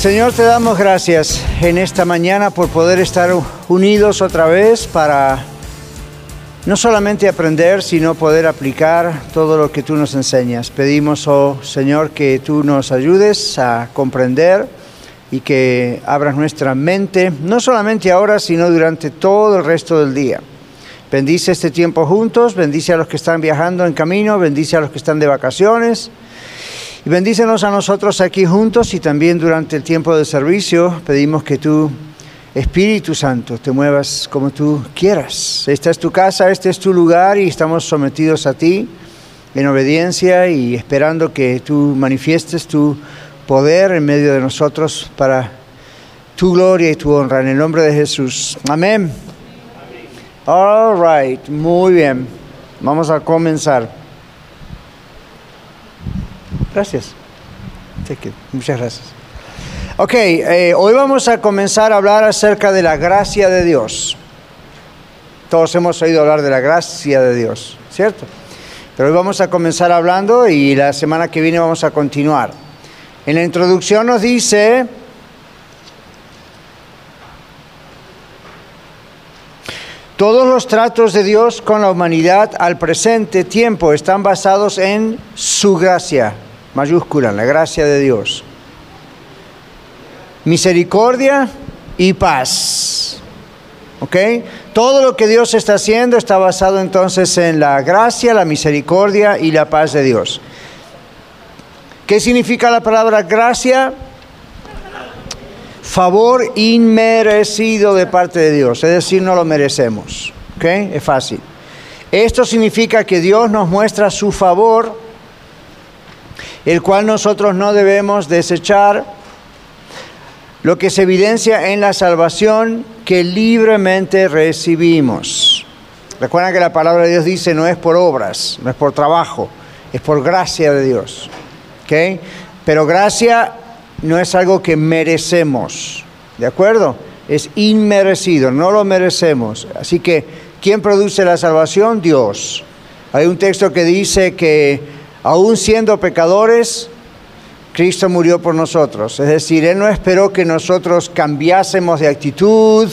Señor, te damos gracias en esta mañana por poder estar unidos otra vez para no solamente aprender, sino poder aplicar todo lo que tú nos enseñas. Pedimos, oh Señor, que tú nos ayudes a comprender y que abras nuestra mente, no solamente ahora, sino durante todo el resto del día. Bendice este tiempo juntos, bendice a los que están viajando en camino, bendice a los que están de vacaciones. Y bendícenos a nosotros aquí juntos y también durante el tiempo de servicio pedimos que tú, Espíritu Santo, te muevas como tú quieras. Esta es tu casa, este es tu lugar y estamos sometidos a ti en obediencia y esperando que tú manifiestes tu poder en medio de nosotros para tu gloria y tu honra. En el nombre de Jesús. Amén. All right, muy bien. Vamos a comenzar. Gracias. Muchas gracias. Ok, eh, hoy vamos a comenzar a hablar acerca de la gracia de Dios. Todos hemos oído hablar de la gracia de Dios, ¿cierto? Pero hoy vamos a comenzar hablando y la semana que viene vamos a continuar. En la introducción nos dice, Todos los tratos de Dios con la humanidad al presente tiempo están basados en su gracia, mayúscula, la gracia de Dios. Misericordia y paz. ¿Ok? Todo lo que Dios está haciendo está basado entonces en la gracia, la misericordia y la paz de Dios. ¿Qué significa la palabra gracia? Favor inmerecido de parte de Dios, es decir, no lo merecemos. ¿Ok? Es fácil. Esto significa que Dios nos muestra su favor el cual nosotros no debemos desechar, lo que se evidencia en la salvación que libremente recibimos. Recuerden que la palabra de Dios dice no es por obras, no es por trabajo, es por gracia de Dios. ¿Okay? Pero gracia no es algo que merecemos, ¿de acuerdo? Es inmerecido, no lo merecemos. Así que, ¿quién produce la salvación? Dios. Hay un texto que dice que aún siendo pecadores, Cristo murió por nosotros. Es decir, Él no esperó que nosotros cambiásemos de actitud,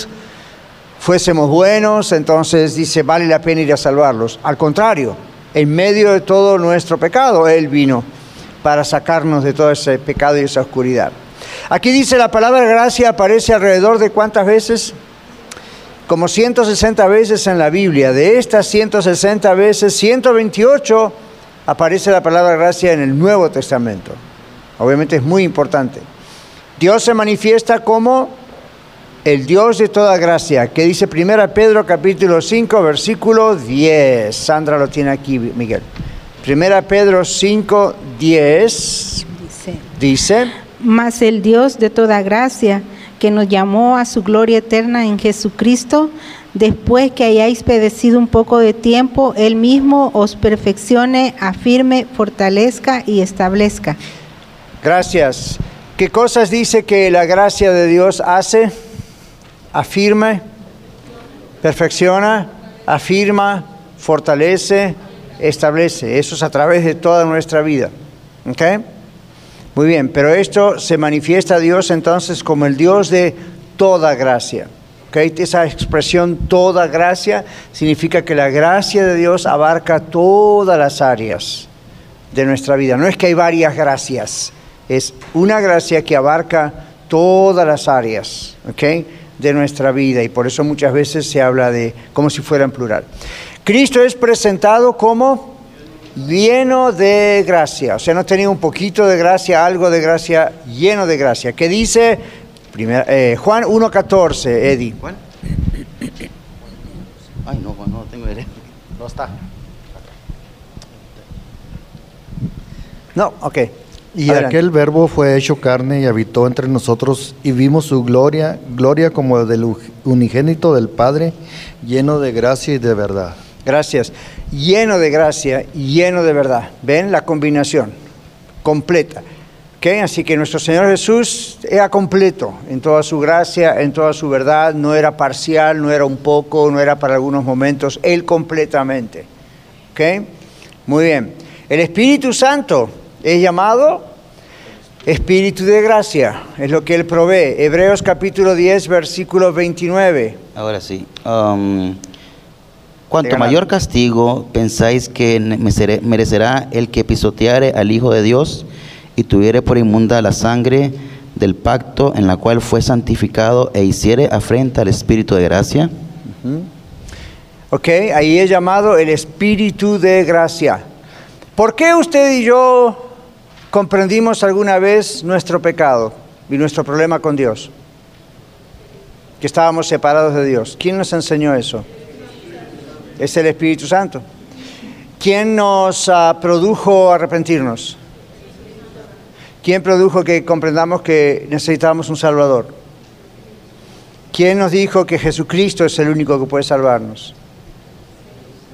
fuésemos buenos, entonces dice, vale la pena ir a salvarlos. Al contrario, en medio de todo nuestro pecado, Él vino para sacarnos de todo ese pecado y esa oscuridad. Aquí dice la palabra gracia aparece alrededor de cuántas veces? Como 160 veces en la Biblia. De estas 160 veces, 128 aparece la palabra gracia en el Nuevo Testamento. Obviamente es muy importante. Dios se manifiesta como el Dios de toda gracia, que dice 1 Pedro capítulo 5, versículo 10. Sandra lo tiene aquí, Miguel. 1 Pedro 5, 10 dice, dice, Mas el Dios de toda gracia, que nos llamó a su gloria eterna en Jesucristo, después que hayáis padecido un poco de tiempo, Él mismo os perfeccione, afirme, fortalezca y establezca. Gracias. ¿Qué cosas dice que la gracia de Dios hace? Afirme, perfecciona, afirma, fortalece, establece. Eso es a través de toda nuestra vida. ¿Ok? Muy bien, pero esto se manifiesta a Dios entonces como el Dios de toda gracia. Esa expresión toda gracia significa que la gracia de Dios abarca todas las áreas de nuestra vida. No es que hay varias gracias, es una gracia que abarca todas las áreas de nuestra vida y por eso muchas veces se habla de como si fuera en plural. Cristo es presentado como lleno de gracia, o sea, no tenía un poquito de gracia, algo de gracia, lleno de gracia, que dice eh, Juan 1.14, Eddie. Juan. Ay, no, no tengo No está. No, ok. Y Adelante. aquel verbo fue hecho carne y habitó entre nosotros y vimos su gloria, gloria como del unigénito del Padre, lleno de gracia y de verdad. Gracias. Lleno de gracia, lleno de verdad. ¿Ven la combinación? Completa. ¿Ok? Así que nuestro Señor Jesús era completo en toda su gracia, en toda su verdad. No era parcial, no era un poco, no era para algunos momentos. Él completamente. ¿Ok? Muy bien. El Espíritu Santo es llamado Espíritu de gracia. Es lo que Él provee. Hebreos capítulo 10, versículo 29. Ahora sí. um, cuanto mayor castigo pensáis que merecerá el que pisoteare al Hijo de Dios y tuviere por inmunda la sangre del pacto en la cual fue santificado e hiciere afrenta al Espíritu de gracia. ¿Ok? Ahí es llamado el Espíritu de gracia. ¿Por qué usted y yo comprendimos alguna vez nuestro pecado y nuestro problema con Dios? Que estábamos separados de Dios. ¿Quién nos enseñó eso? Es el Espíritu Santo. ¿Quién nos ah, produjo arrepentirnos? ¿Quién produjo que comprendamos que necesitábamos un Salvador? ¿Quién nos dijo que Jesucristo es el único que puede salvarnos?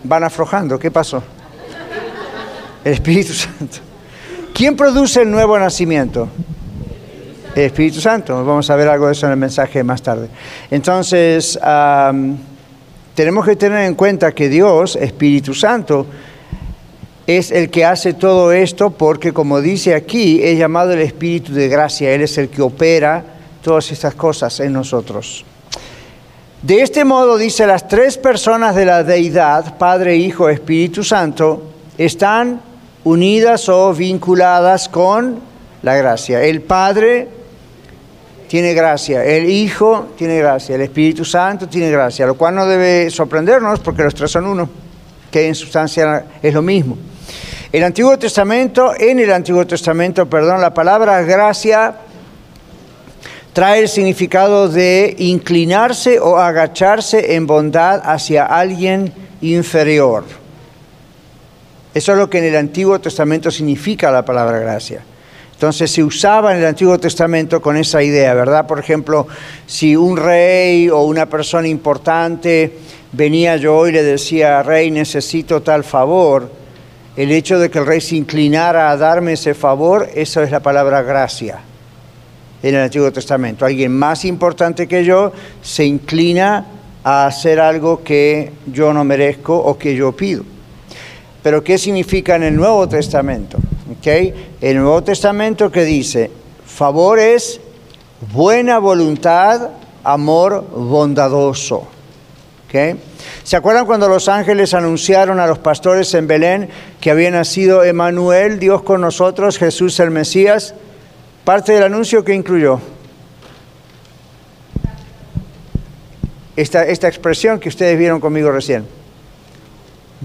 Van aflojando, ¿qué pasó? El Espíritu Santo. ¿Quién produce el nuevo nacimiento? El Espíritu Santo. Vamos a ver algo de eso en el mensaje más tarde. Entonces, tenemos que tener en cuenta que Dios, Espíritu Santo, es el que hace todo esto porque, como dice aquí, es llamado el Espíritu de gracia. Él es el que opera todas estas cosas en nosotros. De este modo, dice, las tres personas de la deidad, Padre, Hijo, Espíritu Santo, están unidas o vinculadas con la gracia. El Padre tiene gracia, el Hijo tiene gracia, el Espíritu Santo tiene gracia, lo cual no debe sorprendernos porque los tres son uno, que en sustancia es lo mismo. El Antiguo Testamento, en el Antiguo Testamento, perdón, la palabra gracia trae el significado de inclinarse o agacharse en bondad hacia alguien inferior. Eso es lo que en el Antiguo Testamento significa la palabra gracia. Entonces se usaba en el Antiguo Testamento con esa idea, ¿verdad? Por ejemplo, si un rey o una persona importante venía yo y le decía, rey, necesito tal favor, el hecho de que el rey se inclinara a darme ese favor, eso es la palabra gracia en el Antiguo Testamento. Alguien más importante que yo se inclina a hacer algo que yo no merezco o que yo pido. Pero ¿qué significa en el Nuevo Testamento? ¿Ok? El Nuevo Testamento que dice, favor es buena voluntad, amor bondadoso. ¿Ok? ¿Se acuerdan cuando los ángeles anunciaron a los pastores en Belén que había nacido Emanuel, Dios con nosotros, Jesús el Mesías? Parte del anuncio que incluyó esta, esta expresión que ustedes vieron conmigo recién.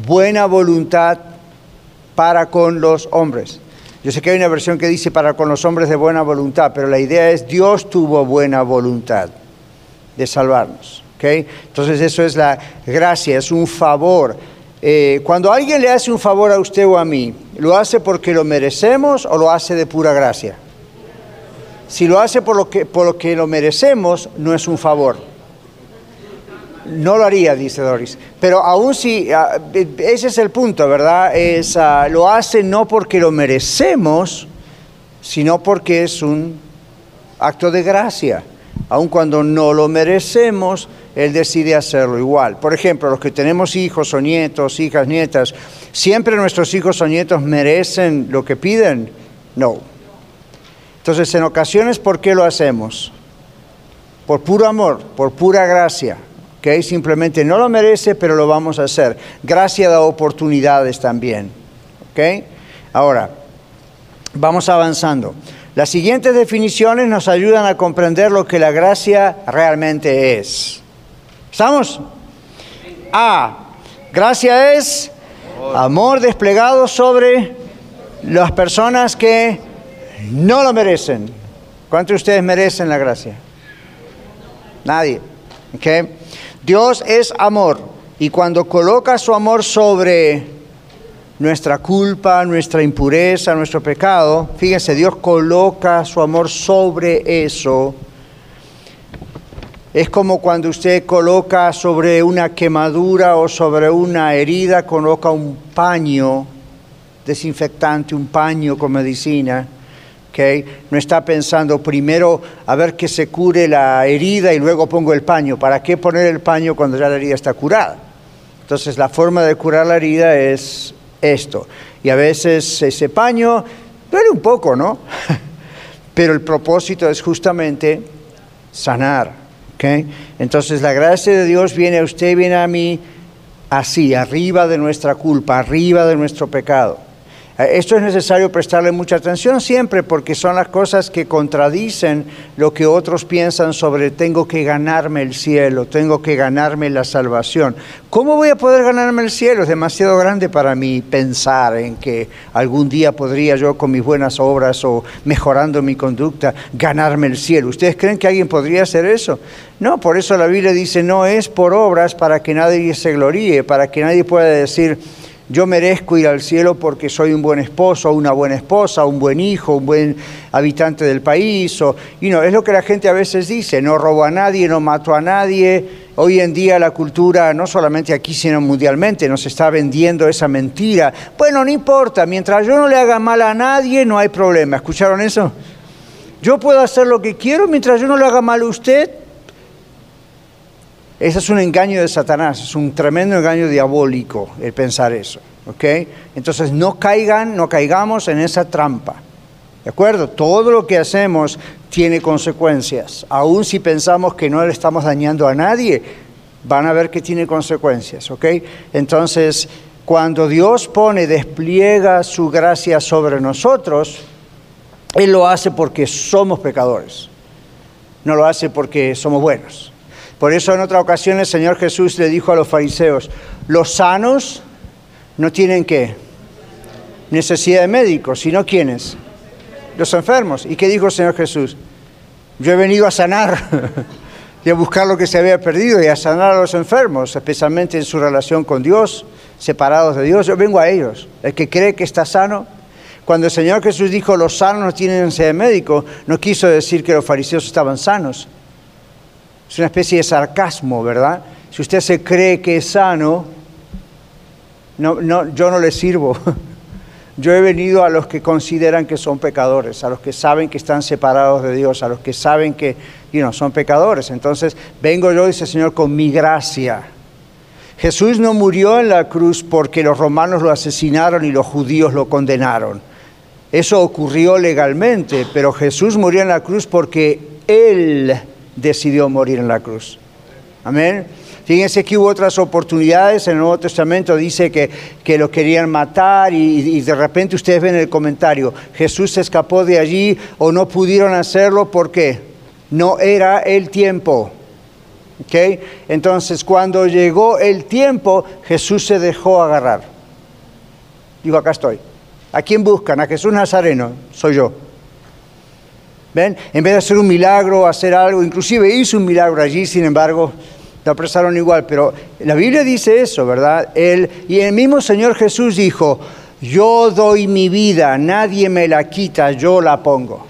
Buena voluntad para con los hombres. Yo sé que hay una versión que dice para con los hombres de buena voluntad, pero la idea es Dios tuvo buena voluntad de salvarnos. ¿Ok? Entonces eso es la gracia, es un favor. Eh, cuando alguien le hace un favor a usted o a mí, ¿lo hace porque lo merecemos o lo hace de pura gracia? Si lo hace por lo que, por lo, que lo merecemos, no es un favor. No lo haría, dice Doris. Pero aún si, ah, ese es el punto, ¿verdad? Es, ah, lo hace no porque lo merecemos, sino porque es un acto de gracia. Aun cuando no lo merecemos, Él decide hacerlo igual. Por ejemplo, los que tenemos hijos o nietos, hijas, nietas, ¿siempre nuestros hijos o nietos merecen lo que piden? No. Entonces, en ocasiones, ¿por qué lo hacemos? Por puro amor, por pura gracia. ¿ok? Simplemente no lo merece, pero lo vamos a hacer. Gracia da oportunidades también. ¿ok? Ahora, vamos avanzando. Las siguientes definiciones nos ayudan a comprender lo que la gracia realmente es. ¿Estamos? A. Gracia es amor desplegado sobre las personas que no lo merecen. ¿Cuántos de ustedes merecen la gracia? Nadie. ¿ok? Dios es amor y cuando coloca su amor sobre nuestra culpa, nuestra impureza, nuestro pecado, fíjense, Dios coloca su amor sobre eso. Es como cuando usted coloca sobre una quemadura o sobre una herida, coloca un paño desinfectante, un paño con medicina. ¿okay? No está pensando primero a ver que se cure la herida y luego pongo el paño. ¿Para qué poner el paño cuando ya la herida está curada? Entonces la forma de curar la herida es esto. Y a veces ese paño duele un poco, ¿no? Pero el propósito es justamente sanar. Entonces la gracia de Dios viene a usted, viene a mí así, arriba de nuestra culpa, arriba de nuestro pecado. Eh, esto es necesario prestarle mucha atención siempre porque son las cosas que contradicen lo que otros piensan sobre tengo que ganarme el cielo, tengo que ganarme la salvación. ¿Cómo voy a poder ganarme el cielo? Es demasiado grande para mí pensar en que algún día podría yo con mis buenas obras o mejorando mi conducta ganarme el cielo. ¿Ustedes creen que alguien podría hacer eso? No, por eso la Biblia dice no es por obras para que nadie se gloríe, para que nadie pueda decir yo merezco ir al cielo porque soy un buen esposo, una buena esposa, un buen hijo, un buen habitante del país. O, y no, es lo que la gente a veces dice, no robo a nadie, no mato a nadie. Hoy en día la cultura, no solamente aquí, sino mundialmente, nos está vendiendo esa mentira. Bueno, no importa, mientras yo no le haga mal a nadie, no hay problema. ¿Escucharon eso? Yo puedo hacer lo que quiero mientras yo no le haga mal a usted, ese es un engaño de Satanás, es un tremendo engaño diabólico el pensar eso. ¿ok? Entonces no caigan, no caigamos en esa trampa. ¿De acuerdo? Todo lo que hacemos tiene consecuencias. Aun si pensamos que no le estamos dañando a nadie, van a ver que tiene consecuencias. ¿ok? Entonces, cuando Dios pone, despliega su gracia sobre nosotros, Él lo hace porque somos pecadores. No lo hace porque somos buenos. Por eso en otra ocasión el Señor Jesús le dijo a los fariseos, los sanos no tienen qué? Necesidad de médicos, sino quiénes? Los enfermos. ¿Y qué dijo el Señor Jesús? Yo he venido a sanar y a buscar lo que se había perdido y a sanar a los enfermos, especialmente en su relación con Dios, separados de Dios. Yo vengo a ellos. El que cree que está sano, cuando el Señor Jesús dijo los sanos no tienen necesidad de médico, no quiso decir que los fariseos estaban sanos, es una especie de sarcasmo, ¿verdad? Si usted se cree que es sano, no, no, yo no le sirvo. Yo he venido a los que consideran que son pecadores, a los que saben que están separados de Dios, a los que saben que son pecadores. Entonces, vengo yo, dice el Señor, con mi gracia. Jesús no murió en la cruz porque los romanos lo asesinaron y los judíos lo condenaron. Eso ocurrió legalmente, pero Jesús murió en la cruz porque Él decidió morir en la cruz. Amén. Fíjense que hubo otras oportunidades, en el Nuevo Testamento dice que, que lo querían matar y, y, de repente ustedes ven el comentario, Jesús se escapó de allí o no pudieron hacerlo porque no era el tiempo. ¿Okay? Entonces cuando llegó el tiempo, Jesús se dejó agarrar. Digo, acá estoy. ¿A quién buscan? A Jesús Nazareno, soy yo. ¿Ven? En vez de hacer un milagro, hacer algo, inclusive hizo un milagro allí, sin embargo, lo apresaron igual. Pero la Biblia dice eso, ¿verdad? Él, y el mismo Señor Jesús dijo, yo doy mi vida, nadie me la quita, yo la pongo.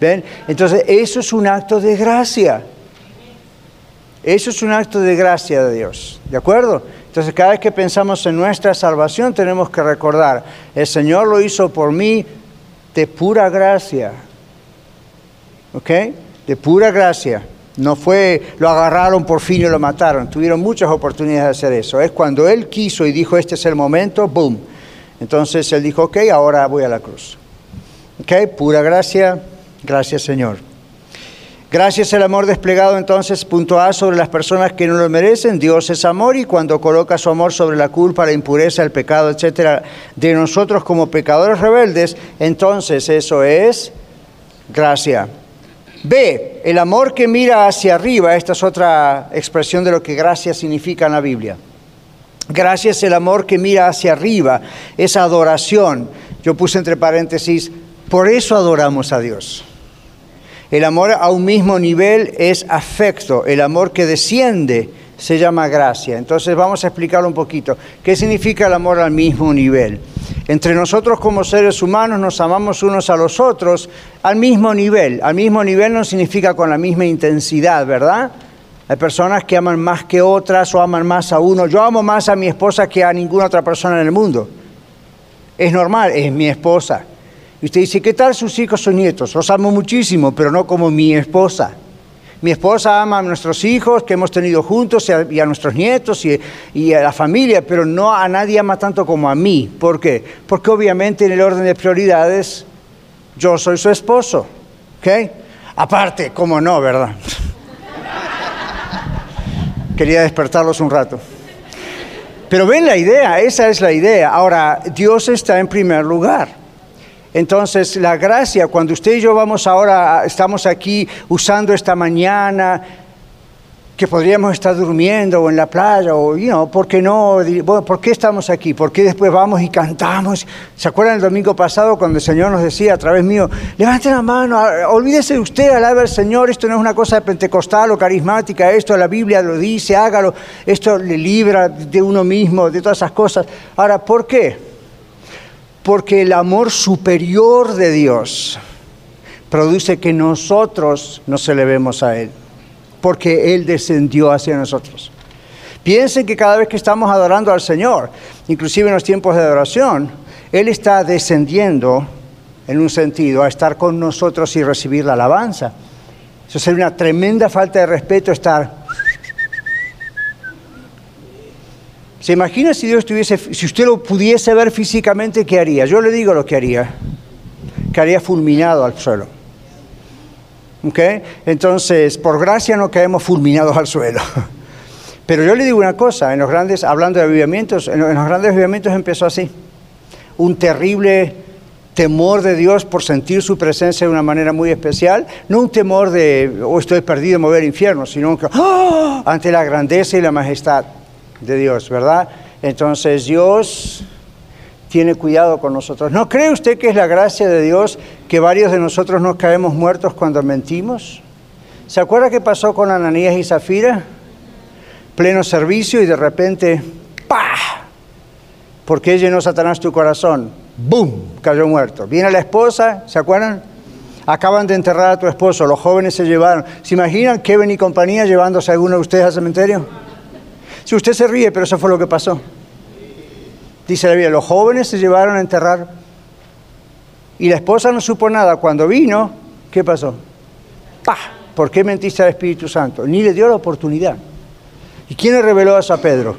¿Ven? Entonces, eso es un acto de gracia. Eso es un acto de gracia de Dios, ¿de acuerdo? Entonces, cada vez que pensamos en nuestra salvación, tenemos que recordar, el Señor lo hizo por mí de pura gracia. ¿Ok? De pura gracia. No fue, lo agarraron por fin y lo mataron. Tuvieron muchas oportunidades de hacer eso. Es cuando Él quiso y dijo, este es el momento, boom. Entonces Él dijo, ok, ahora voy a la cruz. Ok, pura gracia, gracias Señor. Gracias al amor desplegado entonces, punto A, sobre las personas que no lo merecen. Dios es amor y cuando coloca su amor sobre la culpa, la impureza, el pecado, etcétera, de nosotros como pecadores rebeldes, entonces eso es gracia. B, el amor que mira hacia arriba, esta es otra expresión de lo que gracia significa en la Biblia. Gracia es el amor que mira hacia arriba, es adoración. Yo puse entre paréntesis, por eso adoramos a Dios. El amor a un mismo nivel es afecto, el amor que desciende se llama gracia. Entonces vamos a explicarlo un poquito. ¿Qué significa el amor al mismo nivel? Entre nosotros como seres humanos nos amamos unos a los otros al mismo nivel. Al mismo nivel no significa con la misma intensidad, ¿verdad? Hay personas que aman más que otras o aman más a uno. Yo amo más a mi esposa que a ninguna otra persona en el mundo. Es normal, es mi esposa. Y usted dice, ¿qué tal sus hijos o nietos? Los amo muchísimo, pero no como mi esposa. Mi esposa ama a nuestros hijos que hemos tenido juntos y a, nuestros nietos y, y, a la familia, pero no a nadie ama tanto como a mí. ¿Por qué? Porque obviamente en el orden de prioridades yo soy su esposo. ¿Ok? Aparte, como no, ¿verdad? Quería despertarlos un rato. Pero ven la idea, esa es la idea. Ahora, Dios está en primer lugar. Entonces, la gracia, cuando usted y yo vamos ahora, estamos aquí usando esta mañana, que podríamos estar durmiendo o en la playa, o, you know, ¿por qué no? Bueno, ¿por qué estamos aquí? ¿Por qué después vamos y cantamos? ¿Se acuerdan el domingo pasado cuando el Señor nos decía a través mío, levante la mano, olvídese de usted, alabe al Señor, esto no es una cosa pentecostal o carismática, esto la Biblia lo dice, hágalo, esto le libra de uno mismo, de todas esas cosas. Ahora, ¿por qué? Porque el amor superior de Dios produce que nosotros nos elevemos a Él, porque Él descendió hacia nosotros. Piensen que cada vez que estamos adorando al Señor, inclusive en los tiempos de adoración, Él está descendiendo en un sentido a estar con nosotros y recibir la alabanza. Eso sería una tremenda falta de respeto estar ¿Se imagina si Dios si usted lo pudiese ver físicamente, qué haría? Yo le digo lo que haría. Que haría fulminado al suelo. ¿Ok? Entonces, por gracia no caemos fulminados al suelo. Pero yo le digo una cosa, en los grandes, hablando de avivamientos, en los grandes avivamientos empezó así. Un terrible temor de Dios por sentir su presencia de una manera muy especial, no un temor de, oh, estoy perdido, mover infierno, sino que, ¡ah! ante la grandeza y la majestad de Dios, ¿verdad? Entonces Dios tiene cuidado con nosotros. ¿No cree usted que es la gracia de Dios que varios de nosotros nos caemos muertos cuando mentimos? ¿Se acuerda qué pasó con Ananías y Zafira? Pleno servicio y de repente, ¡pah! ¿Por qué llenó Satanás tu corazón? ¡Bum! Cayó muerto. Viene la esposa, ¿se acuerdan? Acaban de enterrar a tu esposo, los jóvenes se llevaron. ¿Se imaginan Kevin y compañía llevándose a alguno de ustedes al cementerio? Si usted se ríe, pero eso fue lo que pasó. Dice la Biblia, los jóvenes se llevaron a enterrar y la esposa no supo nada. Cuando vino, ¿qué pasó? ¡Pah! ¿Por qué mentiste al Espíritu Santo? Ni le dio la oportunidad. ¿Y quién le reveló eso a Pedro?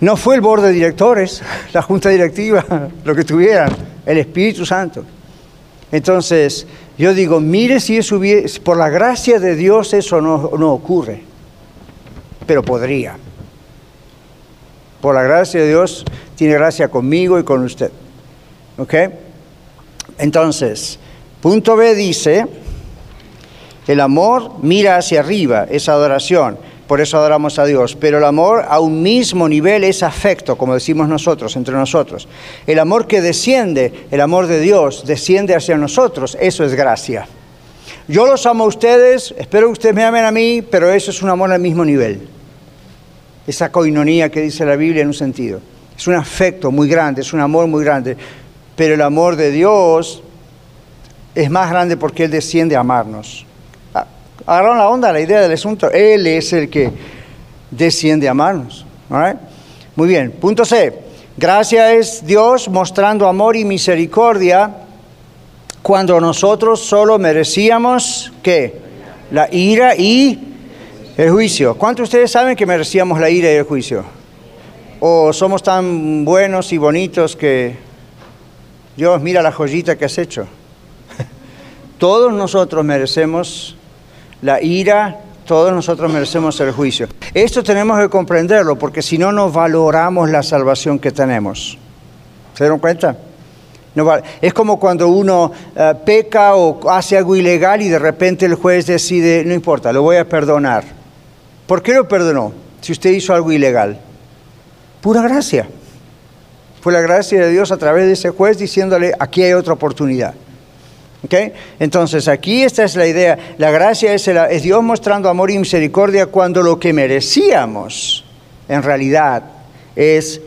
No fue el borde de directores, la junta directiva, lo que tuvieran, el Espíritu Santo. Entonces, yo digo, mire si eso por la gracia de Dios eso no, no ocurre pero podría. Por la gracia de Dios, tiene gracia conmigo y con usted. ¿Ok? Entonces, punto B dice, el amor mira hacia arriba, es adoración, por eso adoramos a Dios, pero el amor a un mismo nivel es afecto, como decimos nosotros, entre nosotros. El amor que desciende, el amor de Dios, desciende hacia nosotros, eso es gracia. Yo los amo a ustedes, espero que ustedes me amen a mí, pero eso es un amor al mismo nivel esa coinonía que dice la Biblia en un sentido. Es un afecto muy grande, es un amor muy grande, pero el amor de Dios es más grande porque Él desciende a amarnos. Agarraron la onda, la idea del asunto. Él es el que desciende a amarnos. Muy bien, punto C. Gracia es Dios mostrando amor y misericordia cuando nosotros solo merecíamos, ¿qué? La ira y el juicio. ¿Cuántos de ustedes saben que merecíamos la ira y el juicio? ¿O somos tan buenos y bonitos que Dios mira la joyita que has hecho? Todos nosotros merecemos la ira, todos nosotros merecemos el juicio. Esto tenemos que comprenderlo porque si no, no valoramos la salvación que tenemos. ¿Se dieron cuenta? es como cuando uno eh, peca o hace algo ilegal y de repente el juez decide, no importa, lo voy a perdonar. ¿Por qué lo perdonó si usted hizo algo ilegal? Pura gracia. Fue la gracia de Dios a través de ese juez diciéndole, aquí hay otra oportunidad. ¿Ok? Entonces aquí esta es la idea. La gracia es, Dios mostrando amor y misericordia cuando lo que merecíamos en realidad es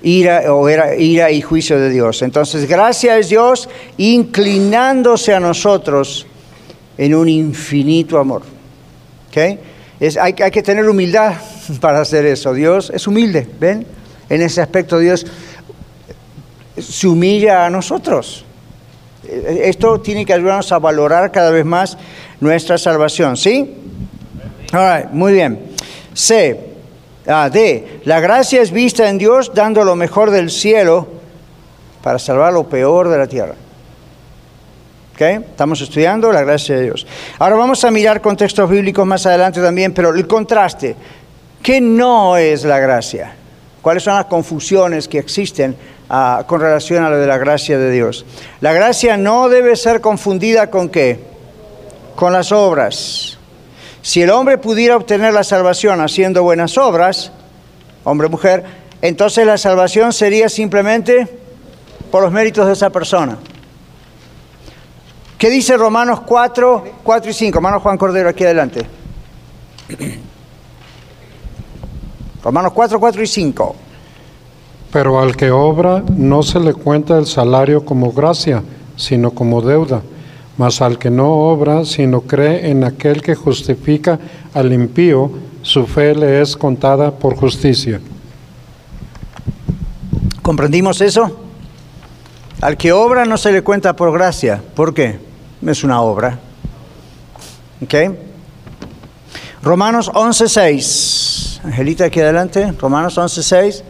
ira o era ira y juicio de Dios. Entonces gracia es Dios inclinándose a nosotros en un infinito amor. ¿Ok? Hay, que tener humildad para hacer eso. Dios es humilde, ¿ven? En ese aspecto Dios se humilla a nosotros. Eh, Esto tiene que ayudarnos a valorar cada vez más nuestra salvación, ¿sí? Muy bien. C. Ah, D. La gracia es vista en Dios dando lo mejor del cielo para salvar lo peor de la tierra. Estamos estudiando la gracia de Dios. Ahora vamos a mirar contextos bíblicos más adelante también, pero el contraste. ¿Qué no es la gracia? ¿Cuáles son las confusiones que existen ah, con relación a lo de la gracia de Dios? La gracia no debe ser confundida con qué? Con las obras. Si el hombre pudiera obtener la salvación haciendo buenas obras, hombre o mujer, entonces la salvación sería simplemente por los méritos de esa persona. ¿Qué dice Romanos 4, 4 y 5? Hermano Juan Cordero, aquí adelante. Romanos 4, 4 y 5. Pero al que obra no se le cuenta el salario como gracia, sino como deuda. Mas al que no obra, sino cree en aquel que justifica al impío, su fe le es contada por justicia. ¿Comprendimos eso? Al que obra no se le cuenta por gracia. ¿Por qué? Es una obra. ¿Ok? Romanos 11.6. Angelita, aquí adelante. Romanos 11.6.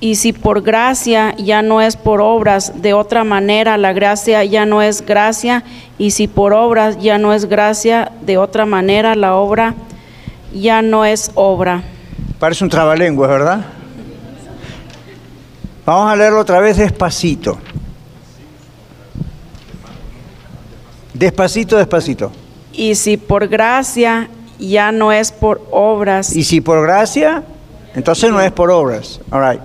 Y si por gracia ya no es por obras, de otra manera la gracia ya no es gracia, y si por obras ya no es gracia, de otra manera la obra ya no es obra. Parece un trabalenguas, ¿verdad? Vamos a leerlo otra vez despacito. Despacito, despacito. Y si por gracia ya no es por obras, Y si por gracia, entonces no es por obras. All right.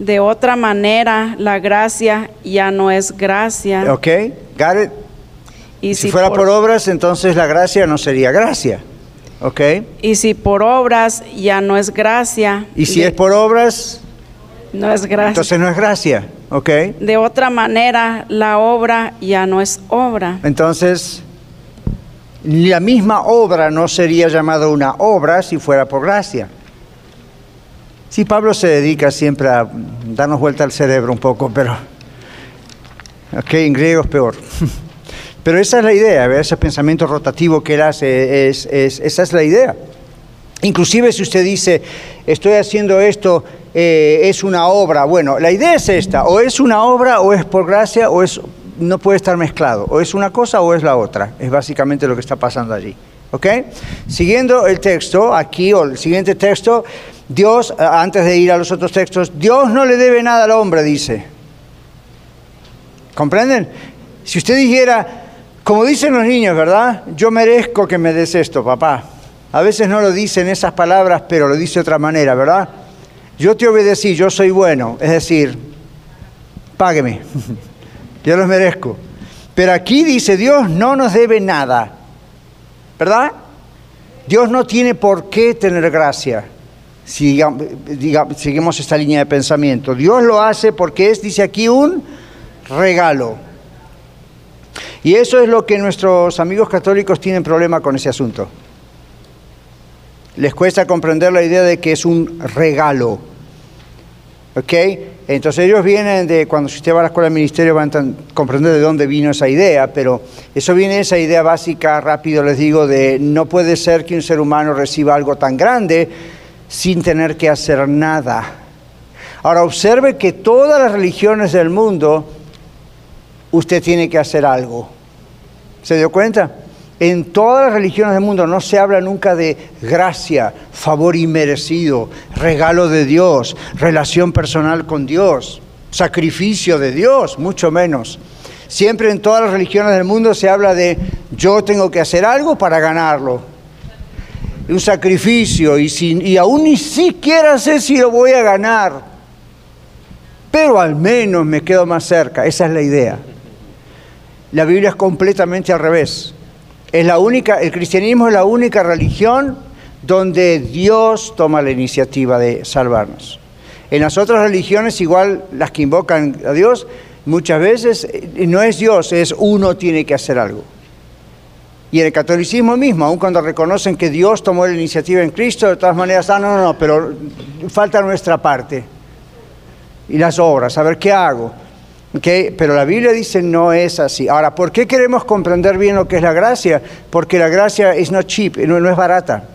de otra manera la gracia ya no es gracia. ¿Ok? Got it? Y si, fuera por... obras, entonces la gracia no sería gracia. ¿Ok? y si por obras ya no es gracia, Y si de- es por obras, no es gracia. entonces no es gracia. ¿Ok? de otra manera la obra ya no es obra. Entonces, la misma obra no sería llamada una obra si fuera por gracia. Sí, Pablo se dedica siempre a darnos vuelta al cerebro un poco, pero ok, en griego es peor. Pero esa es la idea, ¿verdad? ese pensamiento rotativo que él hace, es, es- esa es la idea. Inclusive si usted dice, estoy haciendo esto, eh, es una obra, bueno, la idea es esta, o es una obra o es por gracia o es, no puede estar mezclado, o es una cosa o es la otra, es básicamente lo que está pasando allí. ¿Ok? Siguiendo el texto, aquí, o el siguiente texto, Dios, antes de ir a los otros textos, Dios no le debe nada al hombre, dice. ¿Comprenden? Si usted dijera, como dicen los niños, ¿verdad? Yo merezco que me des esto, papá. A veces no lo dicen esas palabras, pero lo dice de otra manera, ¿verdad? Yo te obedecí, yo soy bueno. Es decir, págueme. yo los merezco. Pero aquí dice, Dios no nos debe nada. ¿Verdad? Dios no tiene por qué tener gracia. Si digam- diga- seguimos esta línea de pensamiento. Dios lo hace porque es, dice aquí, un regalo. Y eso es lo que nuestros amigos católicos tienen problema con ese asunto. Les cuesta comprender la idea de que es un regalo. ¿Ok? Entonces ellos vienen de, cuando usted va a la escuela de ministerio van a comprender de dónde vino esa idea, pero eso viene esa idea básica, rápido les digo, de no puede ser que un ser humano reciba algo tan grande sin tener que hacer nada. Ahora observe que todas las religiones del mundo, usted tiene que hacer algo. ¿Se dio cuenta? En todas las religiones del mundo no se habla nunca de gracia, favor inmerecido, regalo de Dios, relación personal con Dios, sacrificio de Dios, mucho menos. Siempre en todas las religiones del mundo se habla de yo tengo que hacer algo para ganarlo. Un sacrificio y, sin, y aún ni siquiera sé si lo voy a ganar, pero al menos me quedo más cerca. Esa es la idea. La Biblia es completamente al revés. Es la única, el cristianismo es la única religión donde Dios toma la iniciativa de salvarnos. En las otras religiones, igual las que invocan a Dios, muchas veces eh, no es Dios, es uno tiene que hacer algo. Y en el catolicismo mismo, aun cuando reconocen que Dios tomó la iniciativa en Cristo, de todas maneras, ah, no, no, no, pero falta nuestra parte. Y las obras, a ver qué hago. Pero la Biblia dice no es así. Ahora, ¿por qué queremos comprender bien lo que es la gracia? Porque la gracia es no cheap, no, no es barata.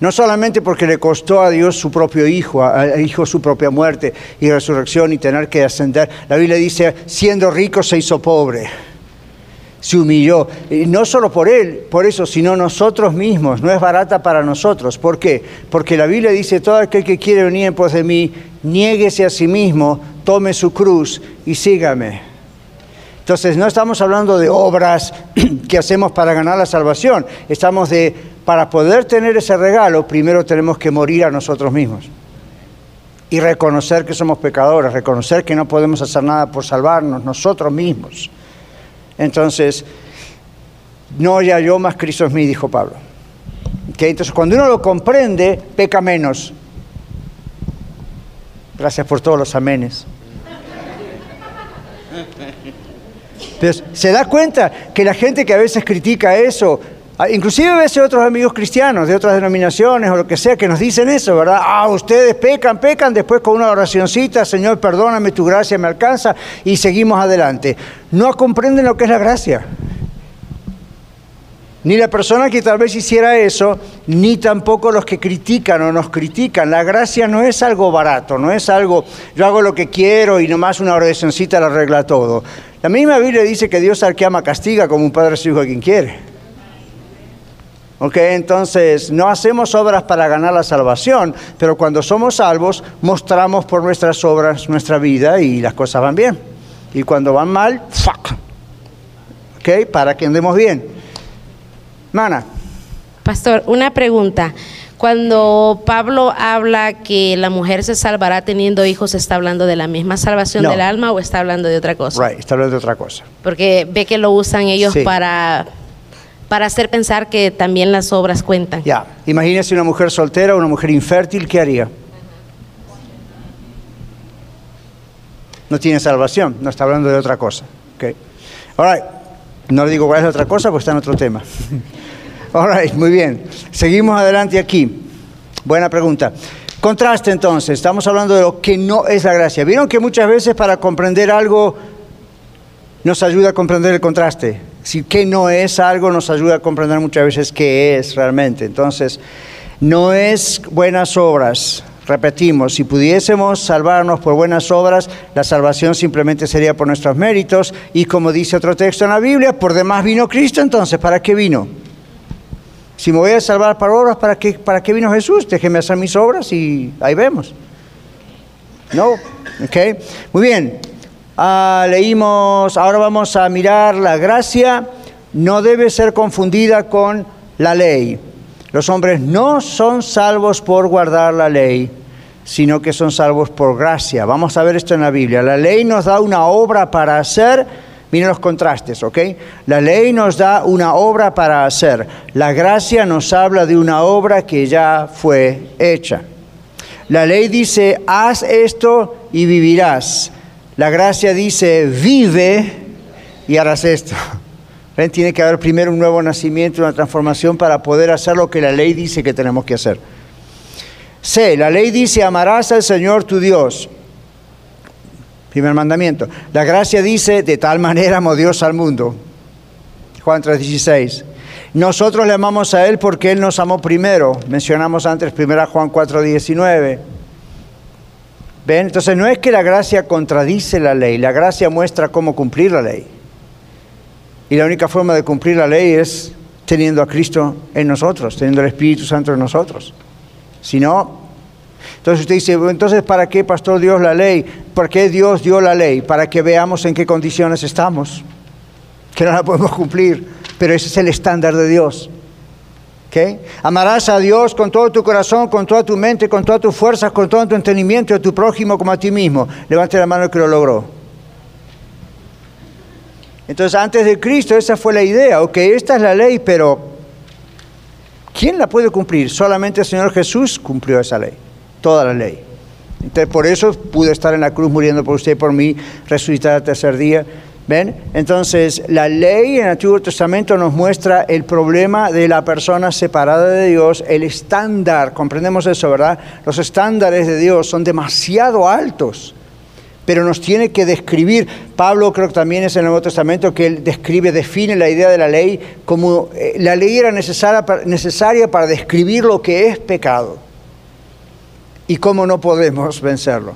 No solamente porque le costó a Dios su propio hijo, al hijo su propia muerte y resurrección y tener que ascender. La Biblia dice, siendo rico se hizo pobre se humilló. No solo por él, por eso, sino nosotros mismos. No es barata para nosotros. ¿Por qué? Porque la Biblia dice, todo aquel que quiere venir en pos de mí, niéguese a sí mismo, tome su cruz y sígame. Entonces, no estamos hablando de obras que hacemos para ganar la salvación. Estamos de, para poder tener ese regalo, primero tenemos que morir a nosotros mismos. Y reconocer que somos pecadores, reconocer que no podemos hacer nada por salvarnos nosotros mismos. Entonces, no ya yo, más Cristo es mí, dijo Pablo. Entonces, cuando uno lo comprende, peca menos. Gracias por todos los amenes. Pero se da cuenta que la gente que a veces critica eso, inclusive a veces otros amigos cristianos de otras denominaciones o lo que sea, que nos dicen eso, ¿verdad? Ah, ustedes pecan, pecan, después con una oracioncita, Señor, perdóname, tu gracia me alcanza y seguimos adelante. No comprenden lo que es la gracia. Ni la persona que tal vez hiciera eso, ni tampoco los que critican o nos critican. La gracia no es algo barato, no es algo, yo hago lo que quiero y nomás una oracióncita lo arregla todo. La misma Biblia dice que Dios al que ama castiga como un padre a su hijo a quien quiere. Ok, entonces no hacemos obras para ganar la salvación, pero cuando somos salvos mostramos por nuestras obras nuestra vida y las cosas van bien. Y cuando van mal, fuck. Ok, para que andemos bien. Mana. Pastor, una pregunta. Cuando Pablo habla que la mujer se salvará teniendo hijos, ¿está hablando de la misma salvación del alma o está hablando de otra cosa? Right, está hablando de otra cosa. Porque ve que lo usan ellos para, para hacer pensar que también las obras cuentan. Ya, imagínese una mujer soltera una mujer infértil, ¿qué haría? No tiene salvación, no está hablando de otra cosa. Okay. All right. No le digo cuál es otra cosa porque está en otro tema. All muy bien. Seguimos adelante aquí. Buena pregunta. Contraste entonces, estamos hablando de lo que no es la gracia. ¿Vieron que muchas veces para comprender algo nos ayuda a comprender el contraste? Si que no es algo nos ayuda a comprender muchas veces qué es realmente. Entonces, no es buenas obras. Repetimos, si pudiésemos salvarnos por buenas obras, la salvación simplemente sería por nuestros méritos. Y como dice otro texto en la Biblia, por demás vino Cristo, entonces, ¿para qué vino? Si me voy a salvar por obras, ¿para qué, ¿para qué vino Jesús? Déjeme hacer mis obras y ahí vemos. ¿No? ¿Ok? Muy bien. Ah, leímos, ahora vamos a mirar la gracia. No debe ser confundida con la ley. Los hombres no son salvos por guardar la ley, sino que son salvos por gracia. Vamos a ver esto en la Biblia. La ley nos da una obra para hacer Miren los contrastes, ¿ok? La ley nos da una obra para hacer. La gracia nos habla de una obra que ya fue hecha. La ley dice, haz esto y vivirás. La gracia dice, vive y harás esto. ¿Ven? Tiene que haber primero un nuevo nacimiento, una transformación para poder hacer lo que la ley dice que tenemos que hacer. C, la ley dice, amarás al Señor tu Dios. Primer mandamiento. La gracia dice, de tal manera amó Dios al mundo. Juan 3:16. Nosotros le amamos a Él porque Él nos amó primero. Mencionamos antes 1 Juan 4:19. Entonces no es que la gracia contradice la ley, la gracia muestra cómo cumplir la ley. Y la única forma de cumplir la ley es teniendo a Cristo en nosotros, teniendo el Espíritu Santo en nosotros. Si no, entonces usted dice, entonces ¿para qué, pastor, Dios la ley? ¿Por qué Dios dio la ley? Para que veamos en qué condiciones estamos, que no la podemos cumplir, pero ese es el estándar de Dios. Amarás a Dios con todo tu corazón, con toda tu mente, con todas tus fuerzas, con todo tu entendimiento y a tu prójimo como a ti mismo. Levante la mano que lo logró. Entonces, antes de Cristo, esa fue la idea. Ok, esta es la ley, pero ¿quién la puede cumplir? Solamente el Señor Jesús cumplió esa ley, toda la ley. Entonces, por eso pude estar en la cruz muriendo por usted, por mí, resucitar al tercer día. ¿Ven? Entonces, la ley en el Antiguo Testamento nos muestra el problema de la persona separada de Dios, el estándar, comprendemos eso, ¿verdad? Los estándares de Dios son demasiado altos, pero nos tiene que describir, Pablo creo que también es en el Nuevo Testamento que él describe, define la idea de la ley como eh, la ley era necesaria, necesaria para describir lo que es pecado y cómo no podemos vencerlo.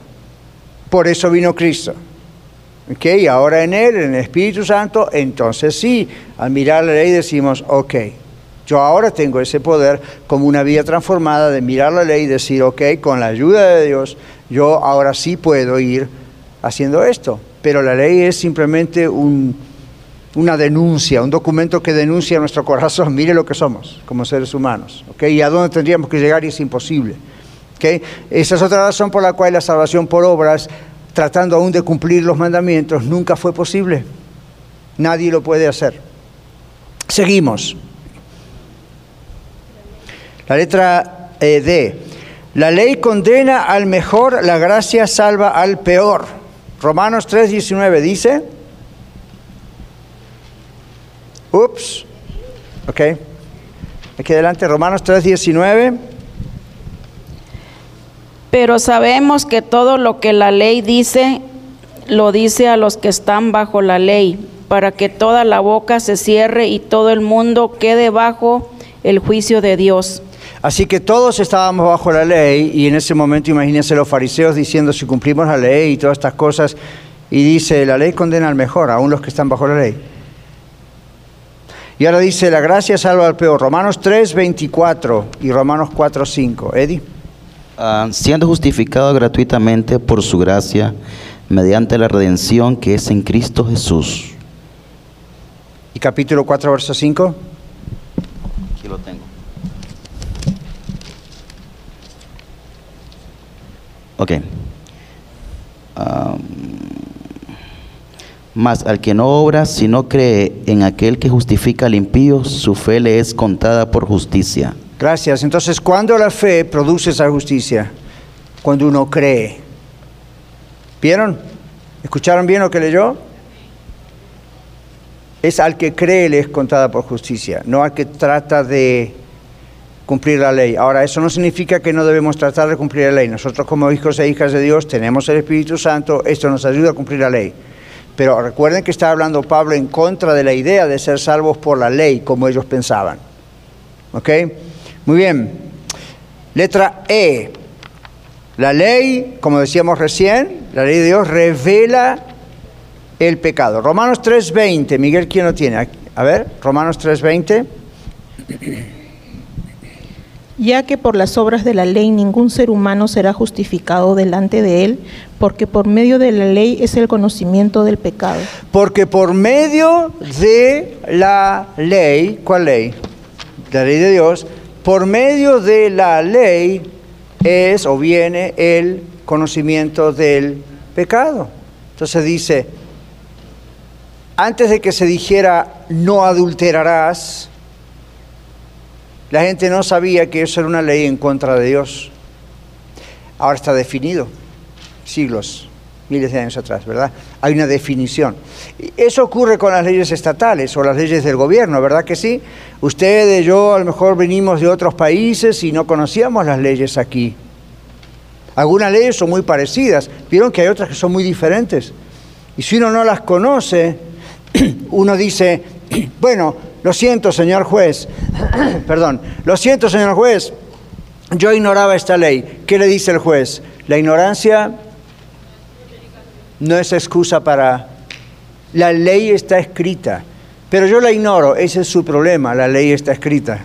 Por eso vino Cristo. ¿Ok? Ahora en Él, en el Espíritu Santo, entonces sí, al mirar la ley decimos, ok, yo ahora tengo ese poder como una vida transformada de mirar la ley y decir, ok, con la ayuda de Dios, yo ahora sí puedo ir haciendo esto. Pero la ley es simplemente un, una denuncia, un documento que denuncia nuestro corazón, mire lo que somos como seres humanos, ¿ok? Y a dónde tendríamos que llegar y es imposible. ¿ok? Esa es otra razón por la cual la salvación por obras tratando aún de cumplir los mandamientos, nunca fue posible. Nadie lo puede hacer. Seguimos. La letra eh, D. La ley condena al mejor, la gracia salva al peor. Romanos 3:19 dice. Ups. Ok. Aquí adelante, Romanos 3:19. Pero sabemos que todo lo que la ley dice, lo dice a los que están bajo la ley, para que toda la boca se cierre y todo el mundo quede bajo el juicio de Dios. Así que todos estábamos bajo la ley y en ese momento imagínense los fariseos diciendo si cumplimos la ley y todas estas cosas y dice la ley condena al mejor, aún los que están bajo la ley. Y ahora dice la gracia salva al peor, Romanos 3, 24 y Romanos 4, 5. Eddie. Ah, siendo justificado gratuitamente por su gracia, mediante la redención que es en Cristo Jesús. ¿Y capítulo 4, verso 5? Aquí lo tengo. Ok. Ah, mas al que no obra, si no cree en aquel que justifica al impío, su fe le es contada por justicia. Gracias. Entonces, ¿cuándo la fe produce esa justicia? Cuando uno cree. ¿Vieron? ¿Escucharon bien lo que leyó? Es al que cree le es contada por justicia, no al que trata de cumplir la ley. Ahora, eso no significa que no debemos tratar de cumplir la ley. Nosotros como hijos e hijas de Dios tenemos el Espíritu Santo, esto nos ayuda a cumplir la ley. Pero recuerden que está hablando Pablo en contra de la idea de ser salvos por la ley, como ellos pensaban. ¿Ok? Muy bien. Letra E. La ley, como decíamos recién, la ley de Dios revela el pecado. Romanos 3.20. Miguel, ¿quién lo tiene? A ver, Romanos 3.20. ya que por las obras de la ley ningún ser humano será justificado delante de él, porque por medio de la ley es el conocimiento del pecado. Porque por medio de la ley, ¿cuál ley? La ley de Dios, por medio de la ley es o viene el conocimiento del pecado. Entonces dice, antes de que se dijera no adulterarás, la gente no sabía que eso era una ley en contra de Dios. Ahora está definido, siglos, miles de años atrás, ¿verdad? Hay una definición. Eso ocurre con las leyes estatales o las leyes del gobierno, ¿verdad que sí? Ustedes, yo, a lo mejor venimos de otros países y no conocíamos las leyes aquí. Algunas leyes son muy parecidas, vieron que hay otras que son muy diferentes. Y si uno no las conoce, uno dice, bueno, lo siento, señor juez, perdón, lo siento, señor juez, yo ignoraba esta ley. ¿Qué le dice el juez? La ignorancia no es excusa para... La ley está escrita, pero yo la ignoro, ese es su problema, la ley está escrita.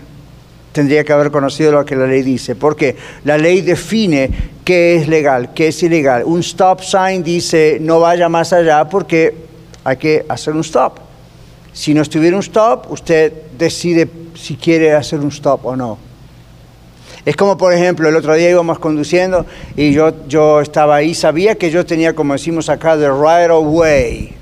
Tendría que haber conocido lo que la ley dice, porque la ley define qué es legal, qué es ilegal. Un stop sign dice no vaya más allá porque hay que hacer un stop. Si no estuviera un stop, usted decide si quiere hacer un stop o no. Es como, por ejemplo, el otro día íbamos conduciendo y yo, yo estaba ahí, sabía que yo tenía, como decimos acá, the right of way.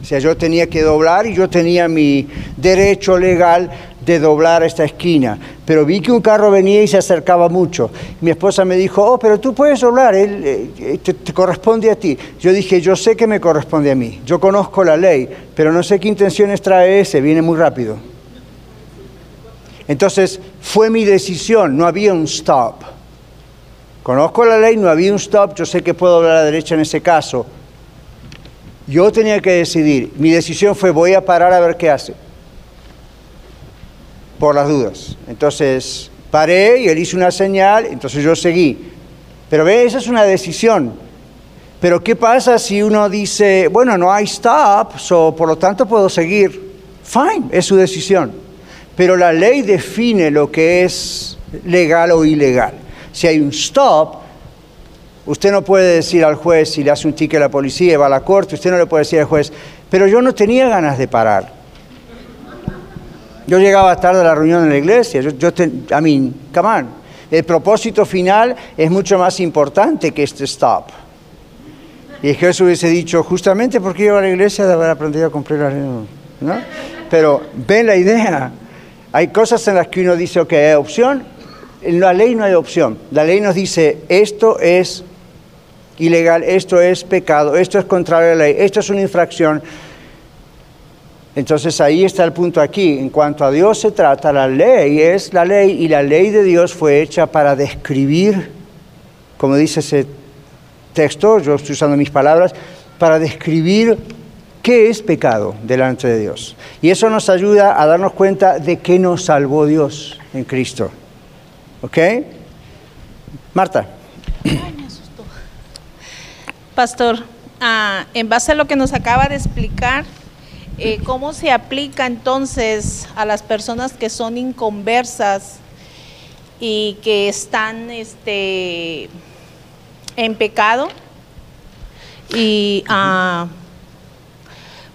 O sea, yo tenía que doblar y yo tenía mi derecho legal de doblar esta esquina. Pero vi que un carro venía y se acercaba mucho. Mi esposa me dijo, oh, pero tú puedes doblar, él, eh, te, te corresponde a ti. Yo dije, yo sé que me corresponde a mí, yo conozco la ley, pero no sé qué intenciones trae ese, viene muy rápido. Entonces fue mi decisión, no había un stop. Conozco la ley, no había un stop, yo sé que puedo doblar a la derecha en ese caso. Yo tenía que decidir, mi decisión fue voy a parar a ver qué hace, por las dudas. Entonces paré y él hizo una señal, entonces yo seguí. Pero ve, esa es una decisión. Pero ¿qué pasa si uno dice, bueno, no hay stop, so, por lo tanto puedo seguir? Fine, es su decisión. Pero la ley define lo que es legal o ilegal. Si hay un stop, usted no puede decir al juez, si le hace un ticket a la policía y va a la corte, usted no le puede decir al juez, pero yo no tenía ganas de parar. Yo llegaba tarde a la reunión en la iglesia, yo, ten, I mean, come on. El propósito final es mucho más importante que este stop. Y Jesús hubiese dicho, justamente porque iba a la iglesia de haber aprendido a cumplir la ley. Pero ven la idea. Hay cosas en las que uno dice, ok, hay opción. En la ley no hay opción. La ley nos dice, esto es ilegal, esto es pecado, esto es contrario a la ley, esto es una infracción. Entonces ahí está el punto aquí. En cuanto a Dios se trata, la ley es la ley y la ley de Dios fue hecha para describir, como dice ese texto, yo estoy usando mis palabras, para describir qué es pecado delante de Dios. Y eso nos ayuda a darnos cuenta de qué nos salvó Dios en Cristo. ¿Ok? Marta. Pastor, ah, en base a lo que nos acaba de explicar, eh, ¿cómo se aplica entonces a las personas que son inconversas y que están este, en pecado? Y ah,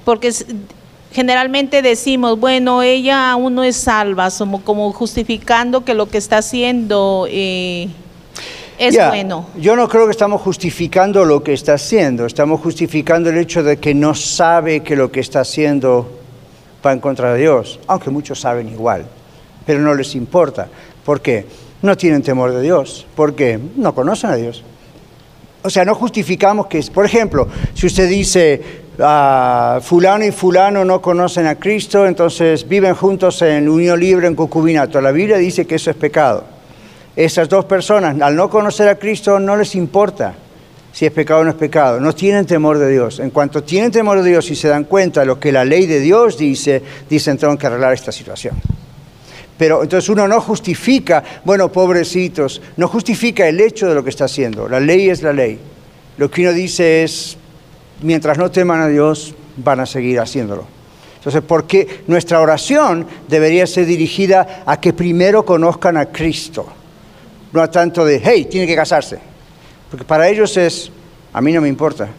porque generalmente decimos, bueno, ella aún no es salva, somos como justificando que lo que está haciendo eh, es bueno. Yo no creo que estamos justificando lo que está haciendo, estamos justificando el hecho de que no sabe que lo que está haciendo va en contra de Dios, aunque muchos saben igual, pero no les importa. ¿Por qué? No tienen temor de Dios, porque no conocen a Dios. O sea, no justificamos que, por ejemplo, si usted dice, fulano y fulano no conocen a Cristo, entonces viven juntos en unión libre, en concubinato. La Biblia dice que eso es pecado. Esas dos personas, al no conocer a Cristo, no les importa si es pecado o no es pecado. No tienen temor de Dios. En cuanto tienen temor de Dios y se dan cuenta de lo que la ley de Dios dice, dicen, tengo que arreglar esta situación. Pero entonces uno no justifica, bueno, pobrecitos, no justifica el hecho de lo que está haciendo. La ley es la ley. Lo que uno dice es, mientras no teman a Dios, van a seguir haciéndolo. Entonces, ¿por qué nuestra oración debería ser dirigida a que primero conozcan a Cristo? No a tanto de, hey, tiene que casarse. Porque para ellos es, a mí no me importa.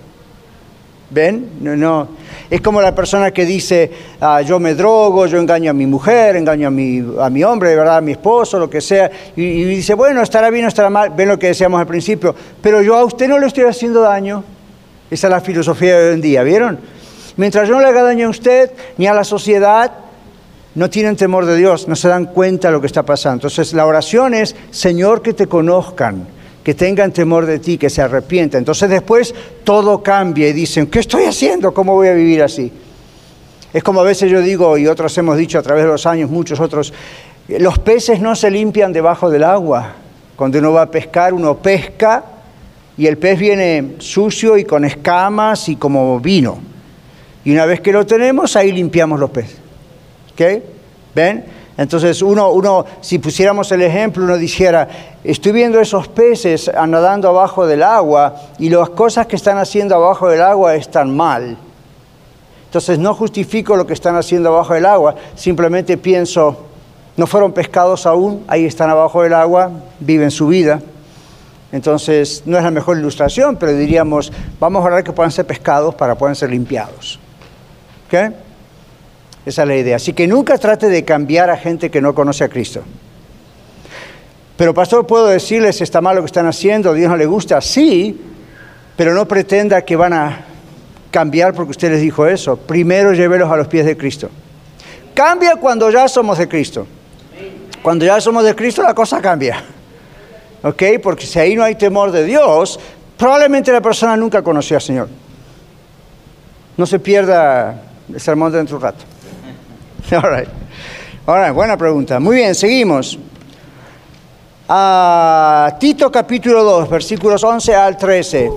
¿Ven? No, no. Es como la persona que dice, ah, yo me drogo, yo engaño a mi mujer, engaño a mi, a mi hombre, verdad, a mi esposo, lo que sea. Y, y dice, bueno, estará bien o estará mal. Ven lo que decíamos al principio. Pero yo a usted no le estoy haciendo daño. Esa es la filosofía de hoy en día, ¿vieron? Mientras yo no le haga daño a usted ni a la sociedad, no tienen temor de Dios, no se dan cuenta de lo que está pasando. Entonces la oración es, Señor, que te conozcan, que tengan temor de ti, que se arrepientan. Entonces después todo cambia y dicen, ¿qué estoy haciendo? ¿Cómo voy a vivir así? Es como a veces yo digo, y otros hemos dicho a través de los años, muchos otros, los peces no se limpian debajo del agua. Cuando uno va a pescar, uno pesca y el pez viene sucio y con escamas y como vino. Y una vez que lo tenemos, ahí limpiamos los peces. ¿Ok? ¿Ven? Entonces, uno, uno, si pusiéramos el ejemplo, uno dijera, estoy viendo esos peces nadando abajo del agua y las cosas que están haciendo abajo del agua están mal. Entonces, no justifico lo que están haciendo abajo del agua, simplemente pienso, no fueron pescados aún, ahí están abajo del agua, viven su vida. Entonces, no es la mejor ilustración, pero diríamos, vamos a orar que puedan ser pescados para puedan ser limpiados. ¿Ok? Esa es la idea. Así que nunca trate de cambiar a gente que no conoce a Cristo. Pero pastor, puedo decirles, está mal lo que están haciendo, Dios no le gusta, sí, pero no pretenda que van a cambiar porque usted les dijo eso. Primero llévelos a los pies de Cristo. Cambia cuando ya somos de Cristo. Cuando ya somos de Cristo la cosa cambia. ¿Ok? Porque si ahí no hay temor de Dios, probablemente la persona nunca conoció al Señor. No se pierda el sermón dentro de un rato. All right. All right, buena pregunta. Muy bien, seguimos. Ah, Tito capítulo 2, versículos 11 al 13.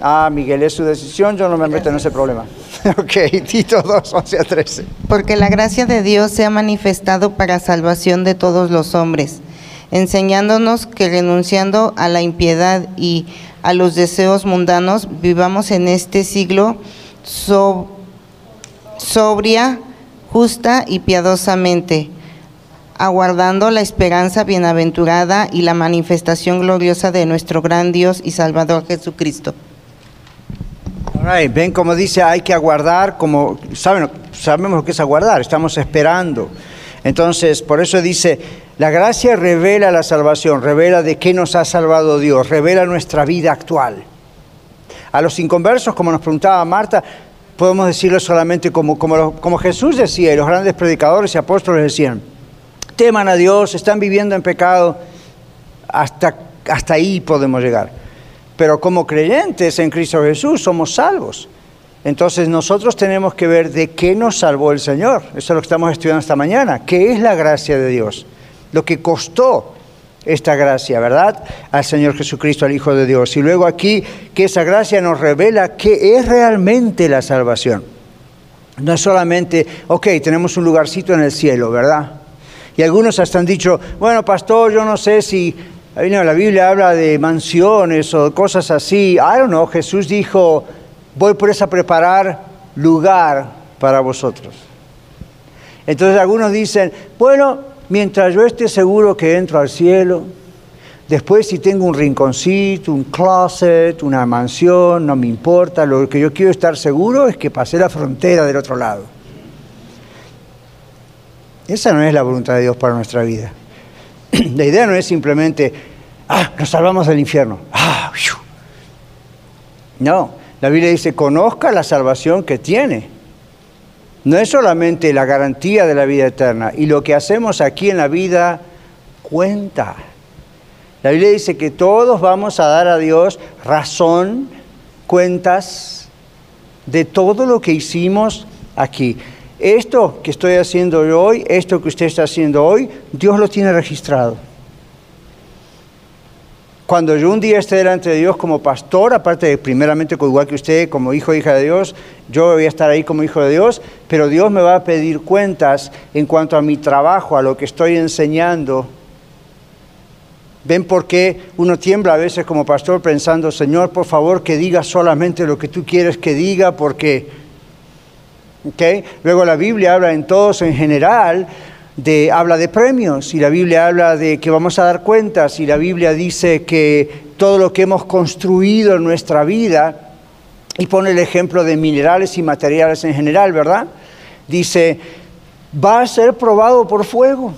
Ah, Miguel, es su decisión, yo no me meto en ese problema. ok, Tito 2, 11 al 13. Porque la gracia de Dios se ha manifestado para salvación de todos los hombres, enseñándonos que renunciando a la impiedad y a los deseos mundanos, vivamos en este siglo so- sobria, justa y piadosamente, aguardando la esperanza bienaventurada y la manifestación gloriosa de nuestro gran Dios y Salvador Jesucristo. Right, ven como dice, hay que aguardar, como sabemos lo que es aguardar, estamos esperando. Entonces, por eso dice, la gracia revela la salvación, revela de qué nos ha salvado Dios, revela nuestra vida actual. A los inconversos, como nos preguntaba Marta, podemos decirlo solamente como, como, Jesús decía y los grandes predicadores y apóstoles decían, teman a Dios, están viviendo en pecado, hasta, hasta ahí podemos llegar. Pero como creyentes en Cristo Jesús somos salvos. Entonces nosotros tenemos que ver de qué nos salvó el Señor. Eso es lo que estamos estudiando esta mañana. ¿Qué es la gracia de Dios? Lo que costó esta gracia, ¿verdad? Al Señor Jesucristo, al Hijo de Dios. Y luego aquí que esa gracia nos revela qué es realmente la salvación. No es solamente, ok, tenemos un lugarcito en el cielo, ¿verdad? Y algunos hasta han dicho, bueno, pastor, yo no sé si la Biblia habla de mansiones o cosas así. I don't know, Jesús dijo, voy por eso a preparar lugar para vosotros. Entonces algunos dicen, bueno, mientras yo esté seguro que entro al cielo, después si tengo un rinconcito, un closet, una mansión, no me importa, lo que yo quiero estar seguro es que pasé la frontera del otro lado. Esa no es la voluntad de Dios para nuestra vida. La idea no es simplemente, ah, nos salvamos del infierno. Ah, no, la Biblia dice, conozca la salvación que tiene. No es solamente la garantía de la vida eterna. Y lo que hacemos aquí en la vida cuenta. La Biblia dice que todos vamos a dar a Dios razón, cuentas de todo lo que hicimos aquí. Esto que estoy haciendo hoy, esto que usted está haciendo hoy, Dios lo tiene registrado. Cuando yo un día esté delante de Dios como pastor, aparte de primeramente igual que usted, como hijo o hija de Dios, yo voy a estar ahí como hijo de Dios, pero Dios me va a pedir cuentas en cuanto a mi trabajo, a lo que estoy enseñando. ¿Ven por qué uno tiembla a veces como pastor pensando, Señor, por favor que diga solamente lo que tú quieres que diga, porque ¿ok? Luego la Biblia habla en todos en general, de, habla de premios y la Biblia habla de que vamos a dar cuentas y la Biblia dice que todo lo que hemos construido en nuestra vida, y pone el ejemplo de minerales y materiales en general, ¿verdad? Dice, va a ser probado por fuego.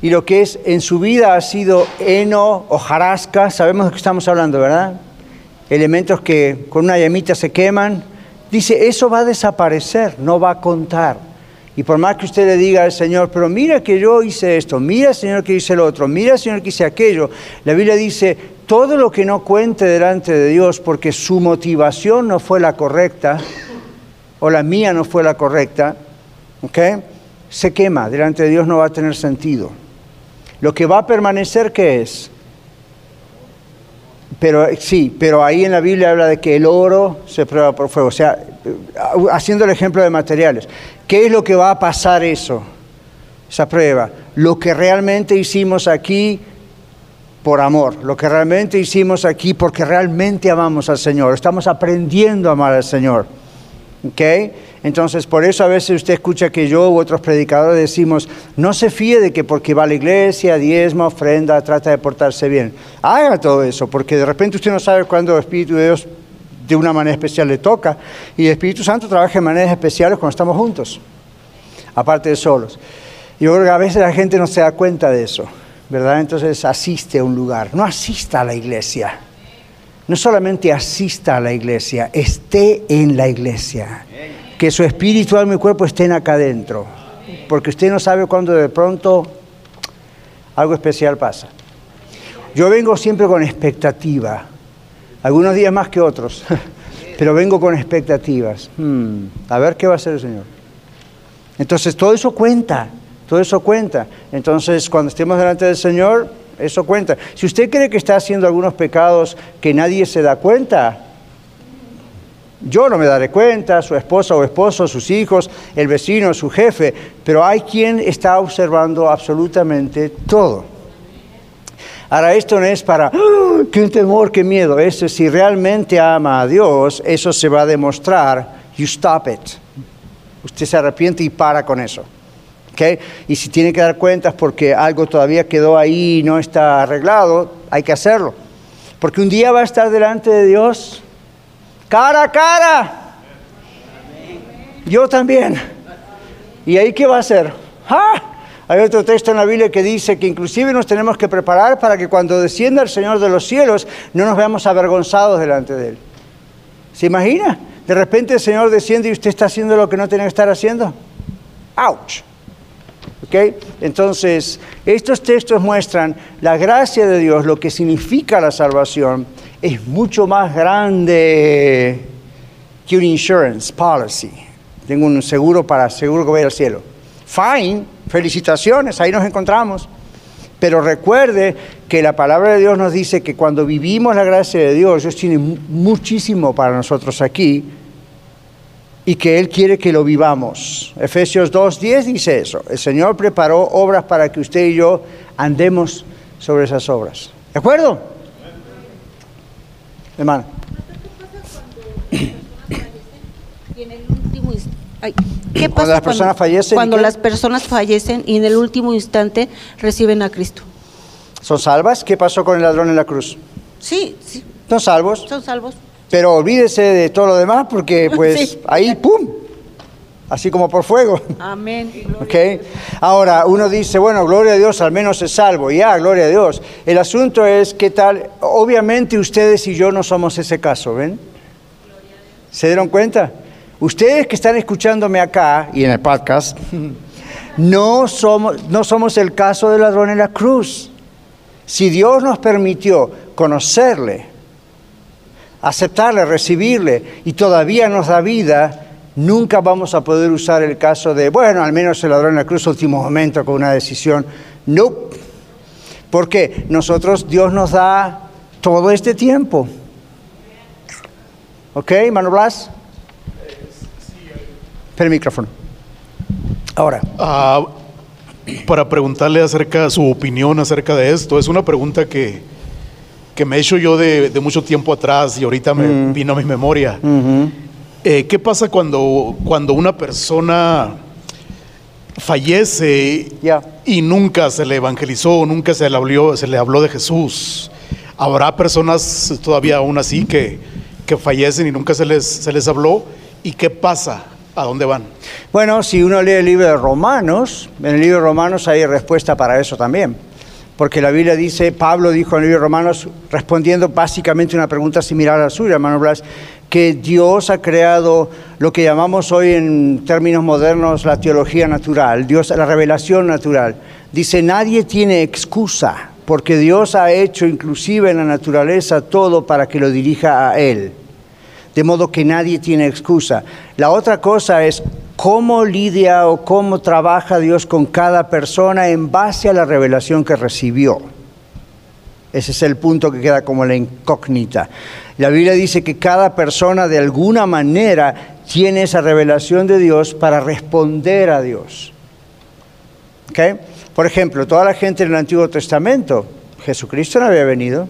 Y lo que es en su vida ha sido heno, hojarasca, sabemos de qué estamos hablando, ¿verdad? Elementos que con una llamita se queman, Dice, eso va a desaparecer, no va a contar. Y por más que usted le diga al Señor, pero mira que yo hice esto, mira Señor que hice lo otro, mira Señor que hice aquello, la Biblia dice, todo lo que no cuente delante de Dios porque su motivación no fue la correcta, o la mía no fue la correcta, ¿ok? Se quema, delante de Dios no va a tener sentido. Lo que va a permanecer, ¿qué es? Pero sí, pero ahí en la Biblia habla de que el oro se prueba por fuego. O sea, haciendo el ejemplo de materiales. ¿Qué es lo que va a pasar eso? Esa prueba. Lo que realmente hicimos aquí por amor. Lo que realmente hicimos aquí porque realmente amamos al Señor. Estamos aprendiendo a amar al Señor. ¿Ok? Entonces, por eso a veces usted escucha que yo u otros predicadores decimos, no se fíe de que porque va a la iglesia, diezma, ofrenda, trata de portarse bien. Haga todo eso, porque de repente usted no sabe cuándo el Espíritu de Dios de una manera especial le toca. Y el Espíritu Santo trabaja en maneras especiales cuando estamos juntos, aparte de solos. Yo creo que a veces la gente no se da cuenta de eso, ¿verdad? Entonces asiste a un lugar, no asista a la iglesia. no solamente asista a la iglesia, esté en la iglesia. Que su espíritu, alma y cuerpo estén acá adentro. Porque usted no sabe cuándo de pronto algo especial pasa. Yo vengo siempre con expectativa, algunos días más que otros, pero vengo con expectativas. Hmm, a ver qué va a hacer el Señor. Entonces todo eso cuenta, todo eso cuenta. Entonces cuando estemos delante del Señor, eso cuenta. Si usted cree que está haciendo algunos pecados que nadie se da cuenta, yo no me daré cuenta, su esposa o esposo, sus hijos, el vecino, su jefe, pero hay quien está observando absolutamente todo. Ahora, esto no es para, ¡Ah! qué temor, qué miedo. Esto, si realmente ama a Dios, eso se va a demostrar. You stop it. Usted se arrepiente y para con eso. ¿Okay? Y si tiene que dar cuentas porque algo todavía quedó ahí y no está arreglado, hay que hacerlo. Porque un día va a estar delante de Dios cara a cara. Yo también. ¿Y ahí qué va a hacer? ¡Ah! Hay otro texto en la Biblia que dice que inclusive nos tenemos que preparar para que cuando descienda el Señor de los cielos no nos veamos avergonzados delante de Él. ¿Se imagina? De repente el Señor desciende y usted está haciendo lo que no tiene que estar haciendo. ¡Auch! ¿Ok? Entonces, estos textos muestran la gracia de Dios, lo que significa la salvación, es mucho más grande que un insurance policy. Tengo un seguro para seguro que voy al cielo. Fine, felicitaciones, ahí nos encontramos. Pero recuerde que la palabra de Dios nos dice que cuando vivimos la gracia de Dios, Dios tiene muchísimo para nosotros aquí y que Él quiere que lo vivamos. Efesios 2.10 dice eso. El Señor preparó obras para que usted y yo andemos sobre esas obras. ¿De acuerdo? Hermano. ¿Qué pasa cuando las personas fallecen? Cuando las personas fallecen y en el último instante reciben a Cristo. ¿Son salvas? ¿Qué pasó con el ladrón en la cruz? Sí, sí, ¿Son salvos? son salvos. Pero olvídese de todo lo demás porque pues Sí. ahí, ¡pum! Así como por fuego. Amén. ¿Ok? Ahora, uno dice, bueno, gloria a Dios, al menos es salvo. Ya, gloria a Dios. El asunto es, ¿qué tal? Obviamente ustedes y yo no somos ese caso, ¿ven? ¿Se dieron cuenta? Ustedes que están escuchándome acá y en el podcast, no somos, no somos el caso del ladrón en la cruz. Si Dios nos permitió conocerle, aceptarle, recibirle y todavía nos da vida, nunca vamos a poder usar el caso de, bueno, al menos el ladrón en la cruz último momento con una decisión. No. ¿Por qué? Nosotros, Dios nos da todo este tiempo. ¿Ok, Mano Blas? El micrófono. Ahora. Ah, para preguntarle acerca de su opinión acerca de esto. Es una pregunta que, que me he hecho yo de, de mucho tiempo atrás y ahorita me Mm. vino a mi memoria. Eh, ¿Qué pasa cuando, cuando una persona fallece y nunca se le evangelizó, nunca se le habló, se le habló de Jesús? ¿Habrá personas todavía aún así que, que fallecen y nunca se les, se les habló? ¿Y qué pasa? ¿A dónde van? Bueno, si uno lee el libro de Romanos, en el libro de Romanos hay respuesta para eso también. Porque la Biblia dice, Pablo dijo en el libro de Romanos, respondiendo básicamente una pregunta similar a la suya, hermano Blas, que Dios ha creado lo que llamamos hoy en términos modernos la teología natural, Dios, la revelación natural. Dice, nadie tiene excusa, porque Dios ha hecho inclusive en la naturaleza todo para que lo dirija a Él de modo que nadie tiene excusa. La otra cosa es cómo lidia o cómo trabaja Dios con cada persona en base a la revelación que recibió. Ese es el punto que queda como la incógnita. La Biblia dice que cada persona de alguna manera tiene esa revelación de Dios para responder a Dios. Por ejemplo, toda la gente en el Antiguo Testamento, Jesucristo no había venido.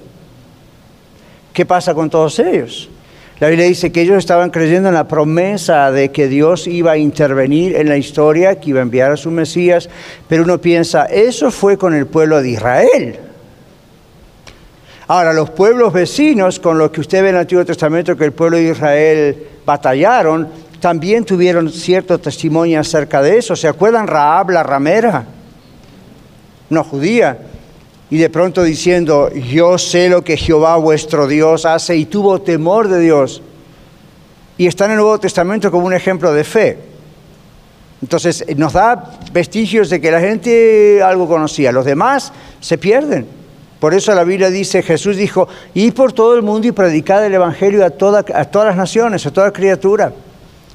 ¿Qué pasa con todos ellos? La Biblia dice que ellos estaban creyendo en la promesa de que Dios iba a intervenir en la historia, que iba a enviar a su Mesías, pero uno piensa, eso fue con el pueblo de Israel. Ahora, los pueblos vecinos, con los que usted ve en el Antiguo Testamento que el pueblo de Israel batallaron, también tuvieron cierto testimonio acerca de eso. ¿Se acuerdan Raab, la ramera? Una judía. Y de pronto diciendo, yo sé lo que Jehová vuestro Dios hace y tuvo temor de Dios. Y está en el Nuevo Testamento como un ejemplo de fe. Entonces nos da vestigios de que la gente algo conocía, los demás se pierden. Por eso la Biblia dice, Jesús dijo, y por todo el mundo y predicad el Evangelio a, toda, a todas las naciones, a toda criatura.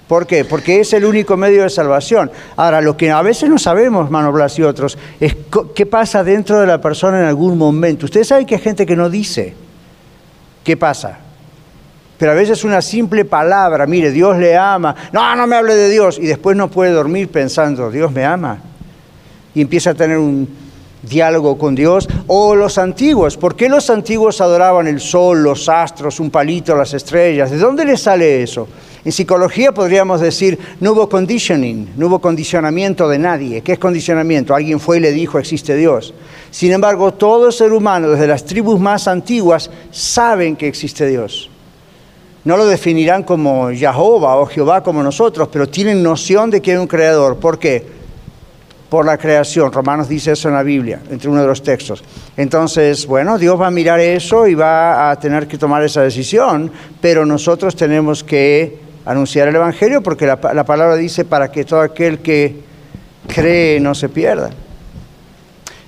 ¿Por qué? Porque es el único medio de salvación. Ahora, lo que a veces no sabemos, Mano Blas y otros, es qué pasa dentro de la persona en algún momento. Ustedes saben que hay gente que no dice qué pasa. Pero a veces una simple palabra, mire, Dios le ama, no, no me hable de Dios, y después no puede dormir pensando, Dios me ama. Y empieza a tener un diálogo con Dios. O los antiguos, ¿por qué los antiguos adoraban el sol, los astros, un palito, las estrellas? ¿De dónde les sale eso? En psicología podríamos decir, no hubo conditioning, no hubo condicionamiento de nadie. ¿Qué es condicionamiento? Alguien fue y le dijo, existe Dios. Sin embargo, todo ser humano, desde las tribus más antiguas, saben que existe Dios. No lo definirán como Jehová o Jehová como nosotros, pero tienen noción de que hay un creador. ¿Por qué? Por la creación. Romanos dice eso en la Biblia, entre uno de los textos. Entonces, bueno, Dios va a mirar eso y va a tener que tomar esa decisión, pero nosotros tenemos que anunciar el Evangelio, porque la, palabra dice para que todo aquel que cree no se pierda.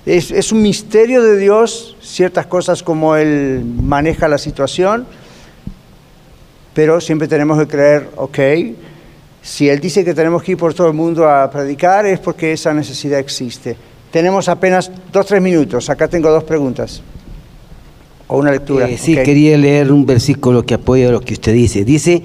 Es, es, un misterio de Dios, ciertas cosas como Él maneja la situación, pero siempre tenemos que creer, ok, si Él dice que tenemos que ir por todo el mundo a predicar, es porque esa necesidad existe. Tenemos apenas dos, tres minutos. Acá tengo dos preguntas. O una lectura. Eh, sí, quería leer un versículo que apoya lo que usted dice. Dice,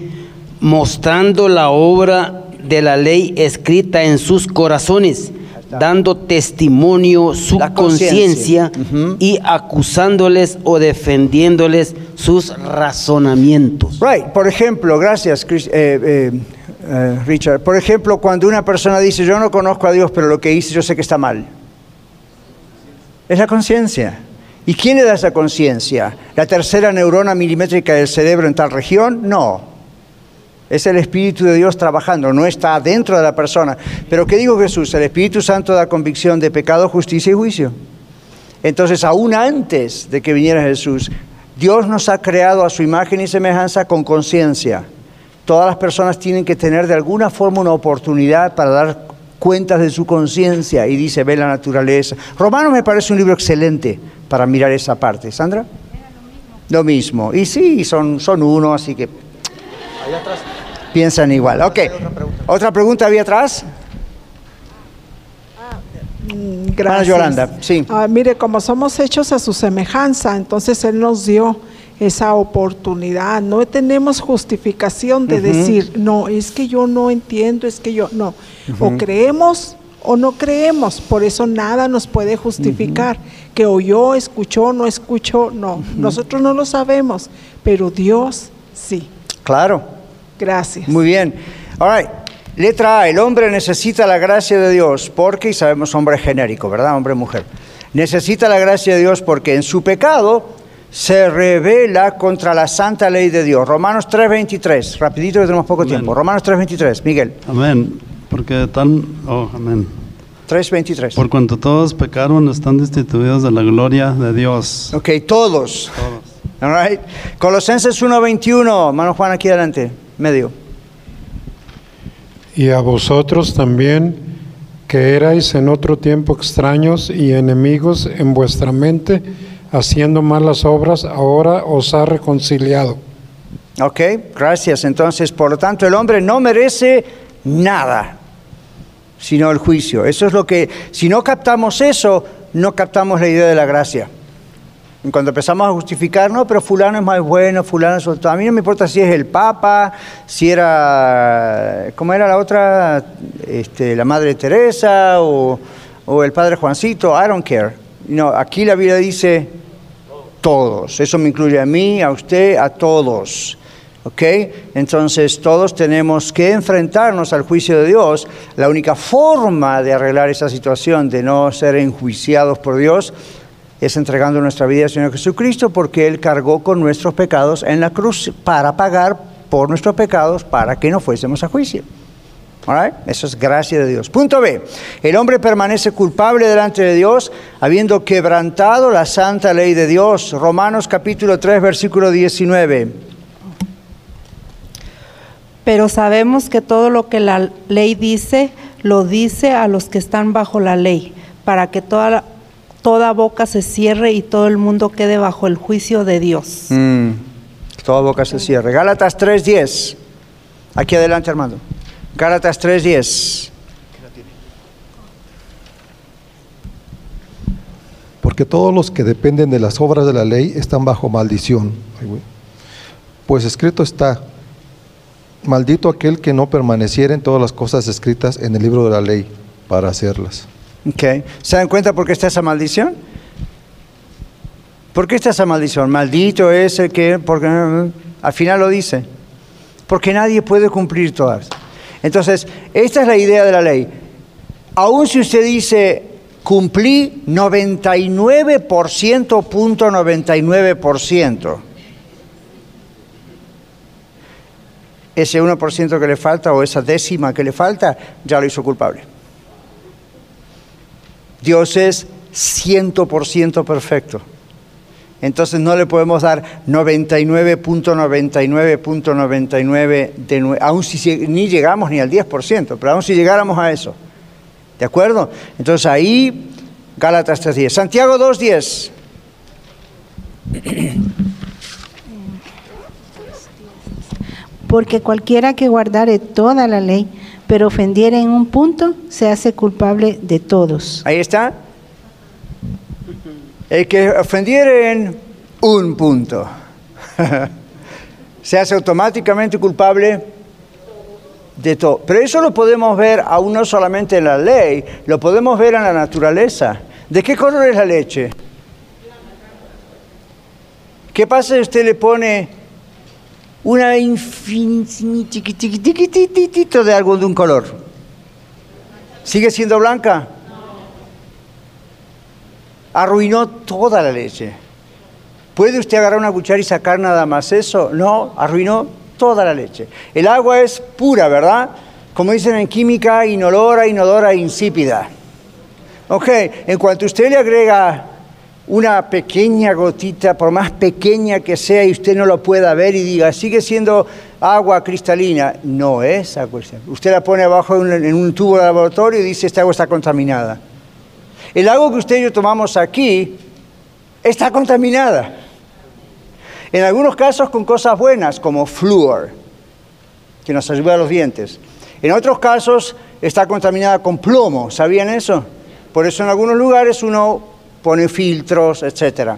mostrando la obra de la ley escrita en sus corazones, dando testimonio su conciencia y acusándoles o defendiéndoles sus razonamientos. Right, por ejemplo, gracias eh, eh, eh, Richard. Por ejemplo, cuando una persona dice yo no conozco a Dios, pero lo que hice yo sé que está mal. Es la conciencia. ¿Y quién le da esa conciencia? ¿La tercera neurona milimétrica del cerebro en tal región? No. Es el Espíritu de Dios trabajando, no está dentro de la persona. Pero ¿qué dijo Jesús? El Espíritu Santo da convicción de pecado, justicia y juicio. Entonces, aún antes de que viniera Jesús, Dios nos ha creado a su imagen y semejanza con conciencia. Todas las personas tienen que tener de alguna forma una oportunidad para dar cuentas de su conciencia y dice, ve la naturaleza. Romanos me parece un libro excelente para mirar esa parte. ¿Sandra? lo mismo. Y sí, son, son uno, así que... atrás piensan igual. Ok. ¿Otra pregunta había atrás? Mm, gracias. Yolanda, sí. Ah, mire, como somos hechos a su semejanza, entonces Él nos dio esa oportunidad. No tenemos justificación de decir, no, es que yo no entiendo, es que yo no. O creemos o no creemos, por eso nada nos puede justificar. Que oyó, escuchó, no escuchó, no. Nosotros no lo sabemos, pero Dios sí. Claro. Gracias. Muy bien. All right. Letra A, el hombre necesita la gracia de Dios porque, y sabemos hombre genérico, ¿verdad? Hombre mujer. Necesita la gracia de Dios porque en su pecado se revela contra la santa ley de Dios. Romanos 3.23, rapidito que tenemos poco tiempo. Romanos 3.23, Miguel. Amén, porque tan, oh, amén. 3.23. Por cuanto todos pecaron, están destituidos de la gloria de Dios. Ok, todos. Todos. All right. Colosenses 1.21, mano Juan aquí adelante medio. Y a vosotros también, que erais en otro tiempo extraños y enemigos en vuestra mente, haciendo malas obras, ahora os ha reconciliado. Ok, gracias. Entonces, por lo tanto, el hombre no merece nada, sino el juicio. Eso es lo que, si no captamos eso, no captamos la idea de la gracia. Cuando empezamos a justificar, no, pero fulano es más bueno, fulano es otro. A mí no me importa si es el Papa, si era, ¿cómo era la otra? Este, la Madre Teresa o, o, el Padre Juancito, I don't care. No, aquí la Biblia dice todos. Eso me incluye a mí, a usted, a todos. ¿Ok? Entonces todos tenemos que enfrentarnos al juicio de Dios. La única forma de arreglar esa situación, de no ser enjuiciados por Dios, es entregando nuestra vida al Señor Jesucristo porque Él cargó con nuestros pecados en la cruz para pagar por nuestros pecados para que no fuésemos a juicio. Eso es gracia de Dios. Punto B. El hombre permanece culpable delante de Dios habiendo quebrantado la santa ley de Dios. Romanos capítulo 3, versículo 19. Pero sabemos que todo lo que la ley dice, lo dice a los que están bajo la ley, para que toda, toda boca se cierre y todo el mundo quede bajo el juicio de Dios. Mm, toda boca se cierre. Gálatas 3.10. Aquí adelante, Armando. Gálatas 3:10. Porque todos los que dependen de las obras de la ley están bajo maldición. Pues escrito está, maldito aquel que no permaneciera en todas las cosas escritas en el libro de la ley para hacerlas. Okay. ¿Se dan cuenta por qué está esa maldición? ¿Por qué está esa maldición? Maldito es el que, porque al final lo dice, porque nadie puede cumplir todas. Entonces, esta es la idea de la ley. Aún si usted dice, cumplí 99%, punto 99%, ese 1% que le falta o esa décima que le falta, ya lo hizo culpable. Dios es 100% perfecto. Entonces no le podemos dar 99.99.99 de aún si ni llegamos ni al 10%, pero aún si llegáramos a eso. ¿De acuerdo? Entonces ahí Gálatas 3.10. Santiago 2.10. Porque cualquiera que guardare toda la ley, pero ofendiere en un punto, se hace culpable de todos. Ahí está. El que ofendiere en un punto se hace automáticamente culpable de todo. Pero eso lo podemos ver aún no solamente en la ley, lo podemos ver en la naturaleza. ¿De qué color es la leche? ¿Qué pasa si usted le pone una chiquititito de algo de un color? ¿Sigue siendo blanca? arruinó toda la leche. ¿Puede usted agarrar una cuchara y sacar nada más eso? No, arruinó toda la leche. El agua es pura, ¿verdad? Como dicen en química, inolora, inodora, insípida. Ok, en cuanto usted le agrega una pequeña gotita, por más pequeña que sea, y usted no lo pueda ver y diga, sigue siendo agua cristalina, no es agua cristalina. Usted la pone abajo en un tubo de laboratorio y dice, esta agua está contaminada. El agua que usted y yo tomamos aquí está contaminada. En algunos casos con cosas buenas, como flúor, que nos ayuda a los dientes. En otros casos está contaminada con plomo, ¿sabían eso? Por eso en algunos lugares uno pone filtros, etc.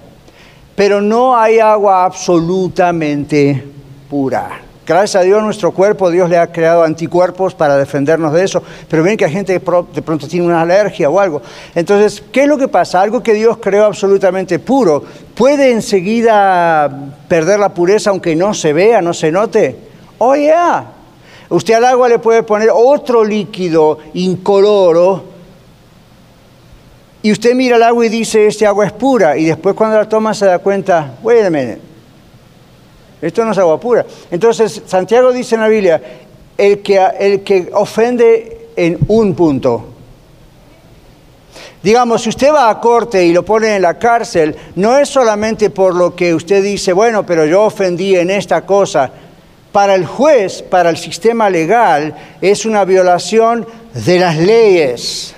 Pero no hay agua absolutamente pura. Gracias a Dios, nuestro cuerpo, Dios le ha creado anticuerpos para defendernos de eso. Pero ven que hay gente que de pronto tiene una alergia o algo. Entonces, ¿qué es lo que pasa? Algo que Dios creó absolutamente puro, ¿puede enseguida perder la pureza aunque no se vea, no se note? Oh, yeah. Usted al agua le puede poner otro líquido incoloro y usted mira el agua y dice, este agua es pura. Y después cuando la toma se da cuenta, wait a minute, esto no es agua pura. Entonces, Santiago dice en la Biblia, el que, el que ofende en un punto. Digamos, si usted va a corte y lo pone en la cárcel, no es solamente por lo que usted dice, bueno, pero yo ofendí en esta cosa. Para el juez, para el sistema legal, es una violación de las leyes.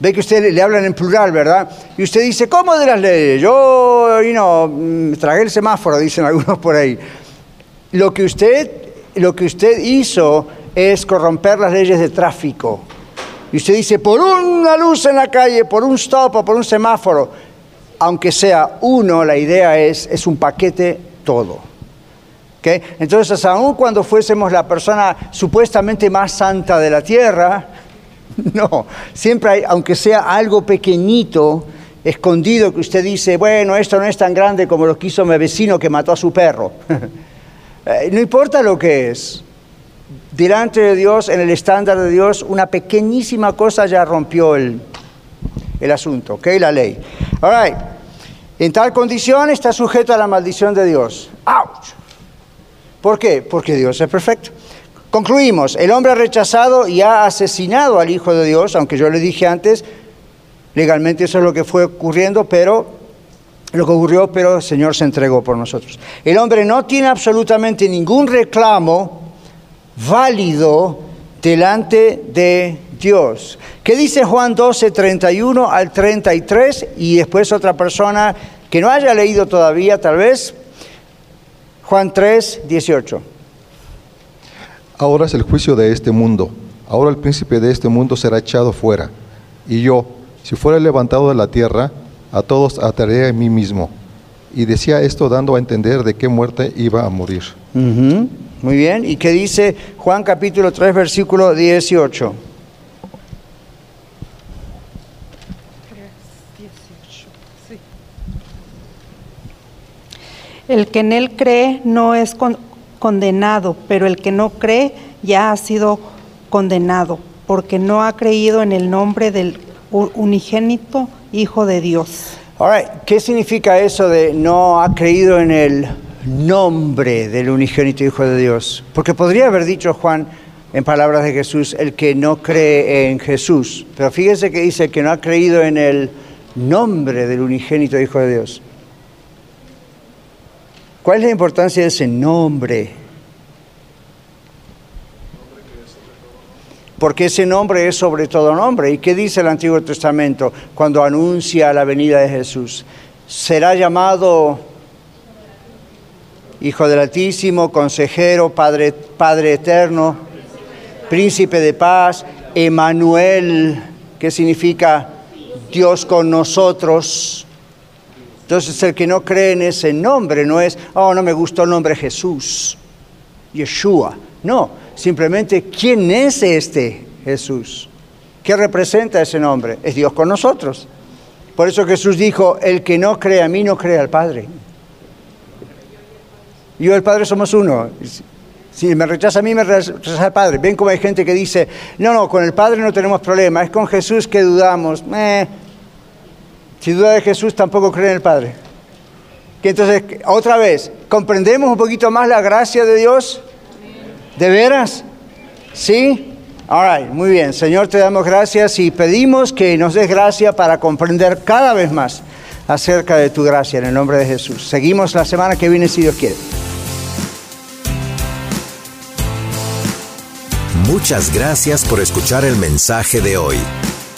Ve que usted le hablan en plural, ¿verdad? Y usted dice, ¿cómo de las leyes? Yo, y no, mm, tragué el semáforo, dicen algunos por ahí. Lo que usted, lo que usted hizo es corromper las leyes de tráfico. Y usted dice, por una luz en la calle, por un stop o por un semáforo, aunque sea uno, la idea es, es un paquete todo. ¿Okay? Entonces, aun cuando fuésemos la persona supuestamente más santa de la tierra, No, siempre hay, aunque sea algo pequeñito, escondido, que usted dice, bueno, esto no es tan grande como lo que hizo mi vecino que mató a su perro. Eh, no importa lo que es. Delante de Dios, en el estándar de Dios, una pequeñísima cosa ya rompió el, el asunto, ¿ok? La ley. All En tal condición está sujeto a la maldición de Dios. ¡Auch! ¿Por qué? Porque Dios es perfecto. Concluimos, el hombre ha rechazado y ha asesinado al Hijo de Dios, aunque yo le dije antes, legalmente eso es lo que fue ocurriendo, pero lo que ocurrió, pero el Señor se entregó por nosotros. El hombre no tiene absolutamente ningún reclamo válido delante de Dios. ¿Qué dice Juan 12, 31 al 33? Y después otra persona que no haya leído todavía, tal vez, Juan 3, 18. Ahora es el juicio de este mundo. Ahora el príncipe de este mundo será echado fuera. Y yo, si fuera levantado de la tierra, a todos ataré a mí mismo. Y decía esto dando a entender de qué muerte iba a morir. Muy bien. ¿Y qué dice Juan capítulo 3, versículo 18? El que en él cree no es condenado, pero el que no cree ya ha sido condenado, porque no ha creído en el nombre del unigénito Hijo de Dios. Ahora, ¿qué significa eso de no ha creído en el nombre del unigénito Hijo de Dios? Porque podría haber dicho Juan en palabras de Jesús, el que no cree en Jesús. Pero fíjese que dice que no ha creído en el nombre del unigénito Hijo de Dios. ¿Cuál es la importancia de ese nombre? Porque ese nombre es sobre todo nombre. ¿Y qué dice el Antiguo Testamento cuando anuncia la venida de Jesús? Será llamado Hijo del Altísimo, Consejero, Padre, Padre Eterno, Príncipe de Paz, Emanuel, que significa Dios con nosotros. Entonces el que no cree en ese nombre no es, oh, no me gustó el nombre Jesús, Yeshua. No, simplemente quién es este Jesús. ¿Qué representa ese nombre? Es Dios con nosotros. Por eso Jesús dijo, el que no cree a mí no cree al Padre. Yo y el Padre somos uno. Si me rechaza a mí, me rechaza al Padre. Ven como hay gente que dice, no, no, con el Padre no tenemos problema, es con Jesús que dudamos. Eh, si duda de Jesús, tampoco cree en el Padre. Que entonces, otra vez, ¿comprendemos un poquito más la gracia de Dios? ¿De veras? ¿Sí? All right, muy bien. Señor, te damos gracias y pedimos que nos des gracia para comprender cada vez más acerca de tu gracia en el nombre de Jesús. Seguimos la semana que viene si Dios quiere. Muchas gracias por escuchar el mensaje de hoy.